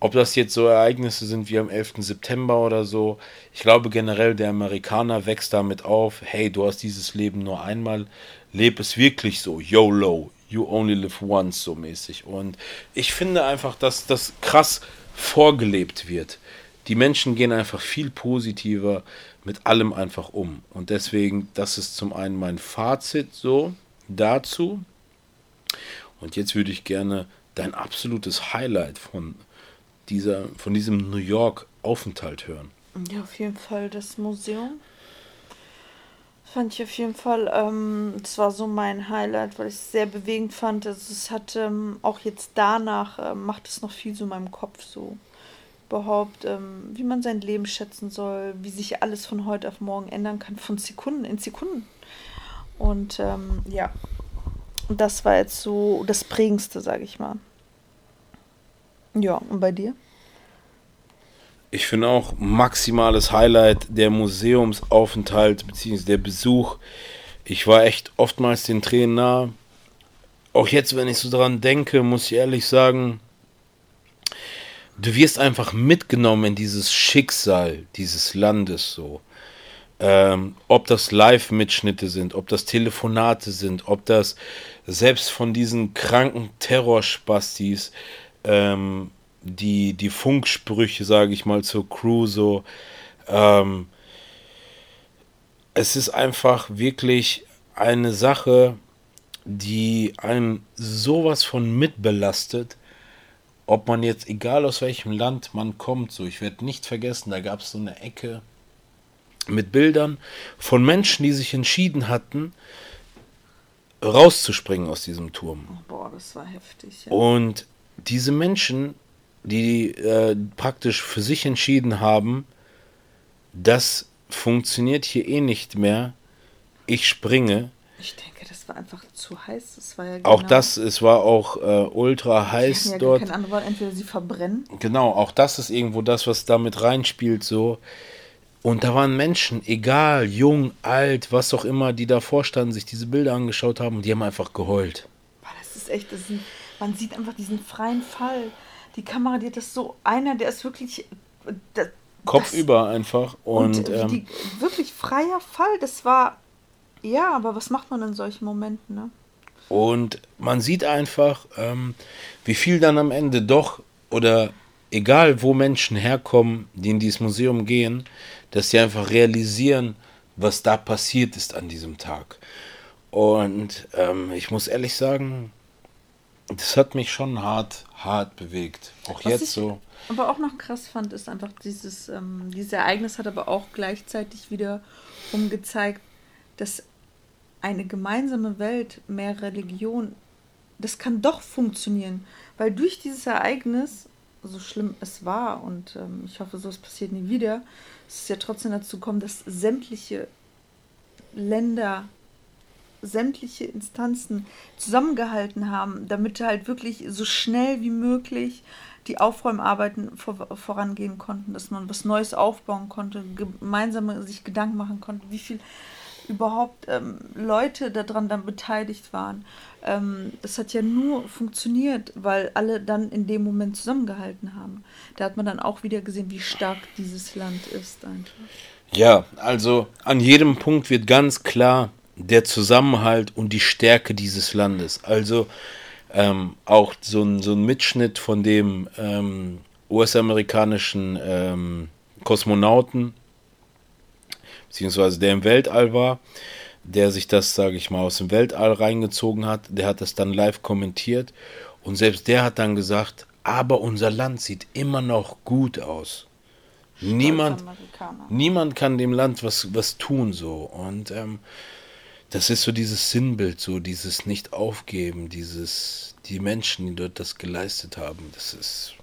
Ob das jetzt so Ereignisse sind wie am 11. September oder so, ich glaube generell, der Amerikaner wächst damit auf, hey, du hast dieses Leben nur einmal, leb es wirklich so, YOLO, you only live once, so mäßig. Und ich finde einfach, dass das krass vorgelebt wird. Die Menschen gehen einfach viel positiver mit allem einfach um. Und deswegen, das ist zum einen mein Fazit so dazu. Und jetzt würde ich gerne dein absolutes Highlight von dieser, von diesem New York Aufenthalt hören. Ja, auf jeden Fall das Museum. Fand ich auf jeden Fall, ähm, war so mein Highlight, weil ich es sehr bewegend fand. Also es hat ähm, auch jetzt danach, ähm, macht es noch viel so in meinem Kopf so. Überhaupt, ähm, wie man sein Leben schätzen soll, wie sich alles von heute auf morgen ändern kann, von Sekunden in Sekunden. Und ähm, ja, das war jetzt so das Prägendste, sage ich mal. Ja, und bei dir? Ich finde auch maximales Highlight der Museumsaufenthalt bzw. der Besuch. Ich war echt oftmals den Tränen nah. Auch jetzt, wenn ich so dran denke, muss ich ehrlich sagen, du wirst einfach mitgenommen in dieses Schicksal dieses Landes so. Ähm, ob das Live-Mitschnitte sind, ob das Telefonate sind, ob das selbst von diesen kranken Terrorspastis ähm, die, die Funksprüche, sage ich mal, zur Crew so. Ähm, es ist einfach wirklich eine Sache, die einem sowas von mitbelastet, ob man jetzt, egal aus welchem Land man kommt, so, ich werde nicht vergessen, da gab es so eine Ecke mit Bildern von Menschen, die sich entschieden hatten, rauszuspringen aus diesem Turm. Boah, das war heftig. Ja. Und diese Menschen, die äh, praktisch für sich entschieden haben, das funktioniert hier eh nicht mehr, ich springe. Ich denke, das war einfach zu heiß. Das war ja genau auch das, es war auch äh, ultra heiß ja dort. Kein anderes entweder sie verbrennen. Genau, auch das ist irgendwo das, was damit reinspielt, so. Und da waren Menschen, egal, jung, alt, was auch immer, die davor standen, sich diese Bilder angeschaut haben und die haben einfach geheult. Boah, das ist echt, das ist ein, man sieht einfach diesen freien Fall. Die Kamera, die hat das so, einer, der ist wirklich. Das, Kopfüber einfach. Und, und ähm, die, wirklich freier Fall, das war. Ja, aber was macht man in solchen Momenten, ne? Und man sieht einfach, ähm, wie viel dann am Ende doch, oder egal wo Menschen herkommen, die in dieses Museum gehen, dass sie einfach realisieren, was da passiert ist an diesem Tag. Und ähm, ich muss ehrlich sagen, das hat mich schon hart, hart bewegt. Auch was jetzt so. Aber auch noch krass fand, ist einfach dieses, ähm, dieses Ereignis hat aber auch gleichzeitig wieder umgezeigt, dass eine gemeinsame Welt, mehr Religion, das kann doch funktionieren. Weil durch dieses Ereignis, so schlimm es war, und ähm, ich hoffe, so es passiert nie wieder, es ist ja trotzdem dazu gekommen, dass sämtliche Länder, sämtliche Instanzen zusammengehalten haben, damit halt wirklich so schnell wie möglich die Aufräumarbeiten vor, vorangehen konnten, dass man was Neues aufbauen konnte, gemeinsam sich Gedanken machen konnte, wie viel überhaupt ähm, Leute daran dann beteiligt waren. Ähm, das hat ja nur funktioniert, weil alle dann in dem Moment zusammengehalten haben. Da hat man dann auch wieder gesehen, wie stark dieses Land ist einfach. Ja, also an jedem Punkt wird ganz klar der Zusammenhalt und die Stärke dieses Landes. Also ähm, auch so ein, so ein Mitschnitt von dem ähm, US-amerikanischen ähm, Kosmonauten, beziehungsweise der im Weltall war, der sich das, sage ich mal, aus dem Weltall reingezogen hat, der hat das dann live kommentiert und selbst der hat dann gesagt, aber unser Land sieht immer noch gut aus. Niemand, niemand kann dem Land was, was tun so und ähm, das ist so dieses Sinnbild, so dieses Nicht-Aufgeben, dieses, die Menschen, die dort das geleistet haben, das ist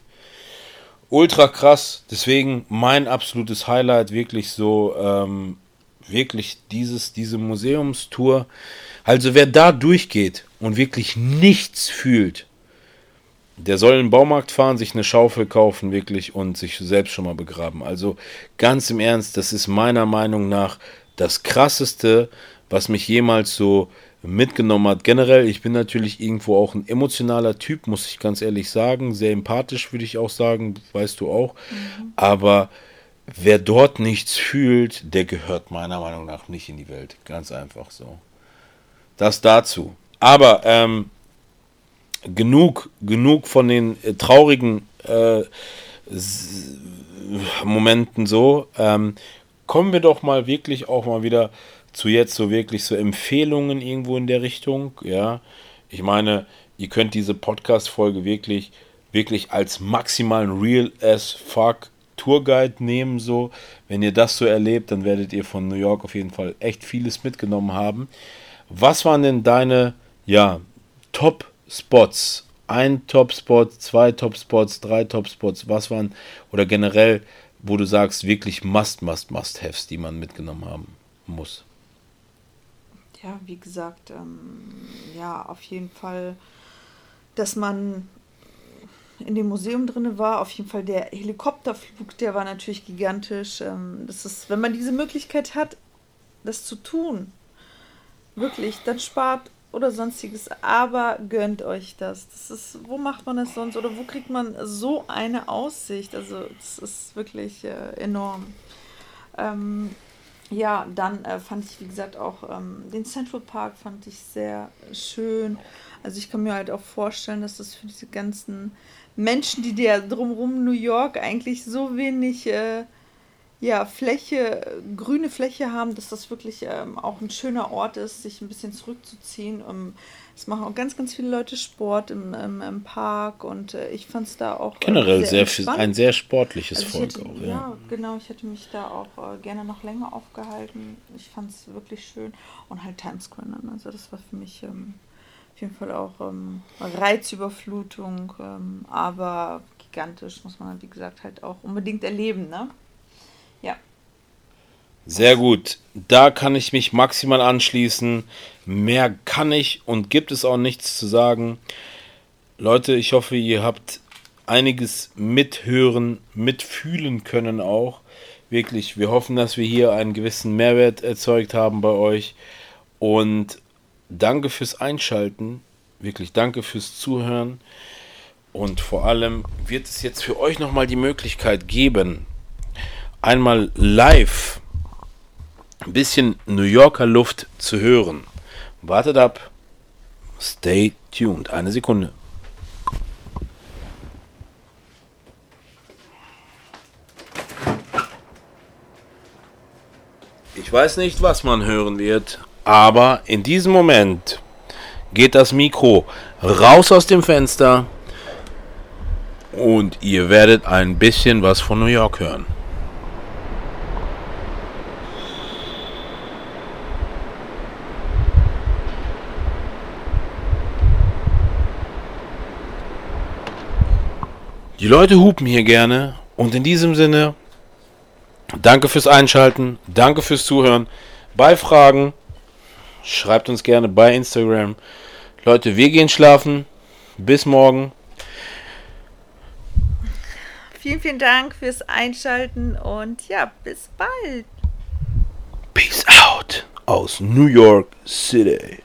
ultra krass. Deswegen mein absolutes Highlight wirklich so, ähm, wirklich dieses, diese Museumstour. Also wer da durchgeht und wirklich nichts fühlt, der soll in den Baumarkt fahren, sich eine Schaufel kaufen, wirklich und sich selbst schon mal begraben. Also ganz im Ernst, das ist meiner Meinung nach das krasseste, was mich jemals so mitgenommen hat. Generell, ich bin natürlich irgendwo auch ein emotionaler Typ, muss ich ganz ehrlich sagen. Sehr empathisch, würde ich auch sagen, weißt du auch. Mhm. Aber wer dort nichts fühlt, der gehört meiner Meinung nach nicht in die Welt. Ganz einfach so. Das dazu. Aber ähm, genug, genug von den äh, traurigen äh, Momenten so. Ähm, kommen wir doch mal wirklich auch mal wieder zu jetzt so wirklich so Empfehlungen irgendwo in der Richtung. Ja, ich meine, ihr könnt diese Podcast-Folge wirklich, wirklich als maximalen Real as Fuck Tourguide nehmen. So, wenn ihr das so erlebt, dann werdet ihr von New York auf jeden Fall echt vieles mitgenommen haben. Was waren denn deine, ja, Top-Spots? Ein Top-Spot, zwei Top-Spots, drei Top-Spots, was waren, oder generell, wo du sagst, wirklich Must, Must, Must-Haves, die man mitgenommen haben muss? Ja, wie gesagt, ähm, ja, auf jeden Fall, dass man in dem Museum drin war. Auf jeden Fall der Helikopterflug, der war natürlich gigantisch. Ähm, das ist, wenn man diese Möglichkeit hat, das zu tun, wirklich, dann spart oder sonstiges, aber gönnt euch das. Das ist, wo macht man es sonst oder wo kriegt man so eine Aussicht? Also, das ist wirklich äh, enorm. Ähm, ja, dann äh, fand ich, wie gesagt, auch ähm, den Central Park fand ich sehr schön. Also ich kann mir halt auch vorstellen, dass das für diese ganzen Menschen, die der drumherum New York eigentlich so wenig äh, ja, Fläche, grüne Fläche haben, dass das wirklich ähm, auch ein schöner Ort ist, sich ein bisschen zurückzuziehen. Um, es machen auch ganz, ganz viele Leute Sport im, im, im Park und äh, ich fand es da auch. Äh, Generell sehr, sehr ein sehr sportliches also Volk hätte, auch. Ja. ja. genau. Ich hätte mich da auch äh, gerne noch länger aufgehalten. Ich fand es wirklich schön. Und halt Times Square. Ne? Also, das war für mich. Ähm, auf jeden Fall auch ähm, Reizüberflutung, ähm, aber gigantisch, muss man, wie gesagt, halt auch unbedingt erleben, ne? Sehr gut. Da kann ich mich maximal anschließen. Mehr kann ich und gibt es auch nichts zu sagen. Leute, ich hoffe, ihr habt einiges mithören, mitfühlen können auch. Wirklich, wir hoffen, dass wir hier einen gewissen Mehrwert erzeugt haben bei euch. Und danke fürs Einschalten. Wirklich danke fürs Zuhören. Und vor allem wird es jetzt für euch nochmal die Möglichkeit geben, einmal live ein bisschen New Yorker Luft zu hören. Wartet ab. Stay tuned. Eine Sekunde. Ich weiß nicht, was man hören wird, aber in diesem Moment geht das Mikro raus aus dem Fenster und ihr werdet ein bisschen was von New York hören. Die Leute hupen hier gerne und in diesem Sinne danke fürs Einschalten, danke fürs Zuhören. Bei Fragen Schreibt uns gerne bei Instagram. Leute, wir gehen schlafen. Bis morgen. Vielen, vielen Dank fürs Einschalten und ja, bis bald. Peace out aus New York City.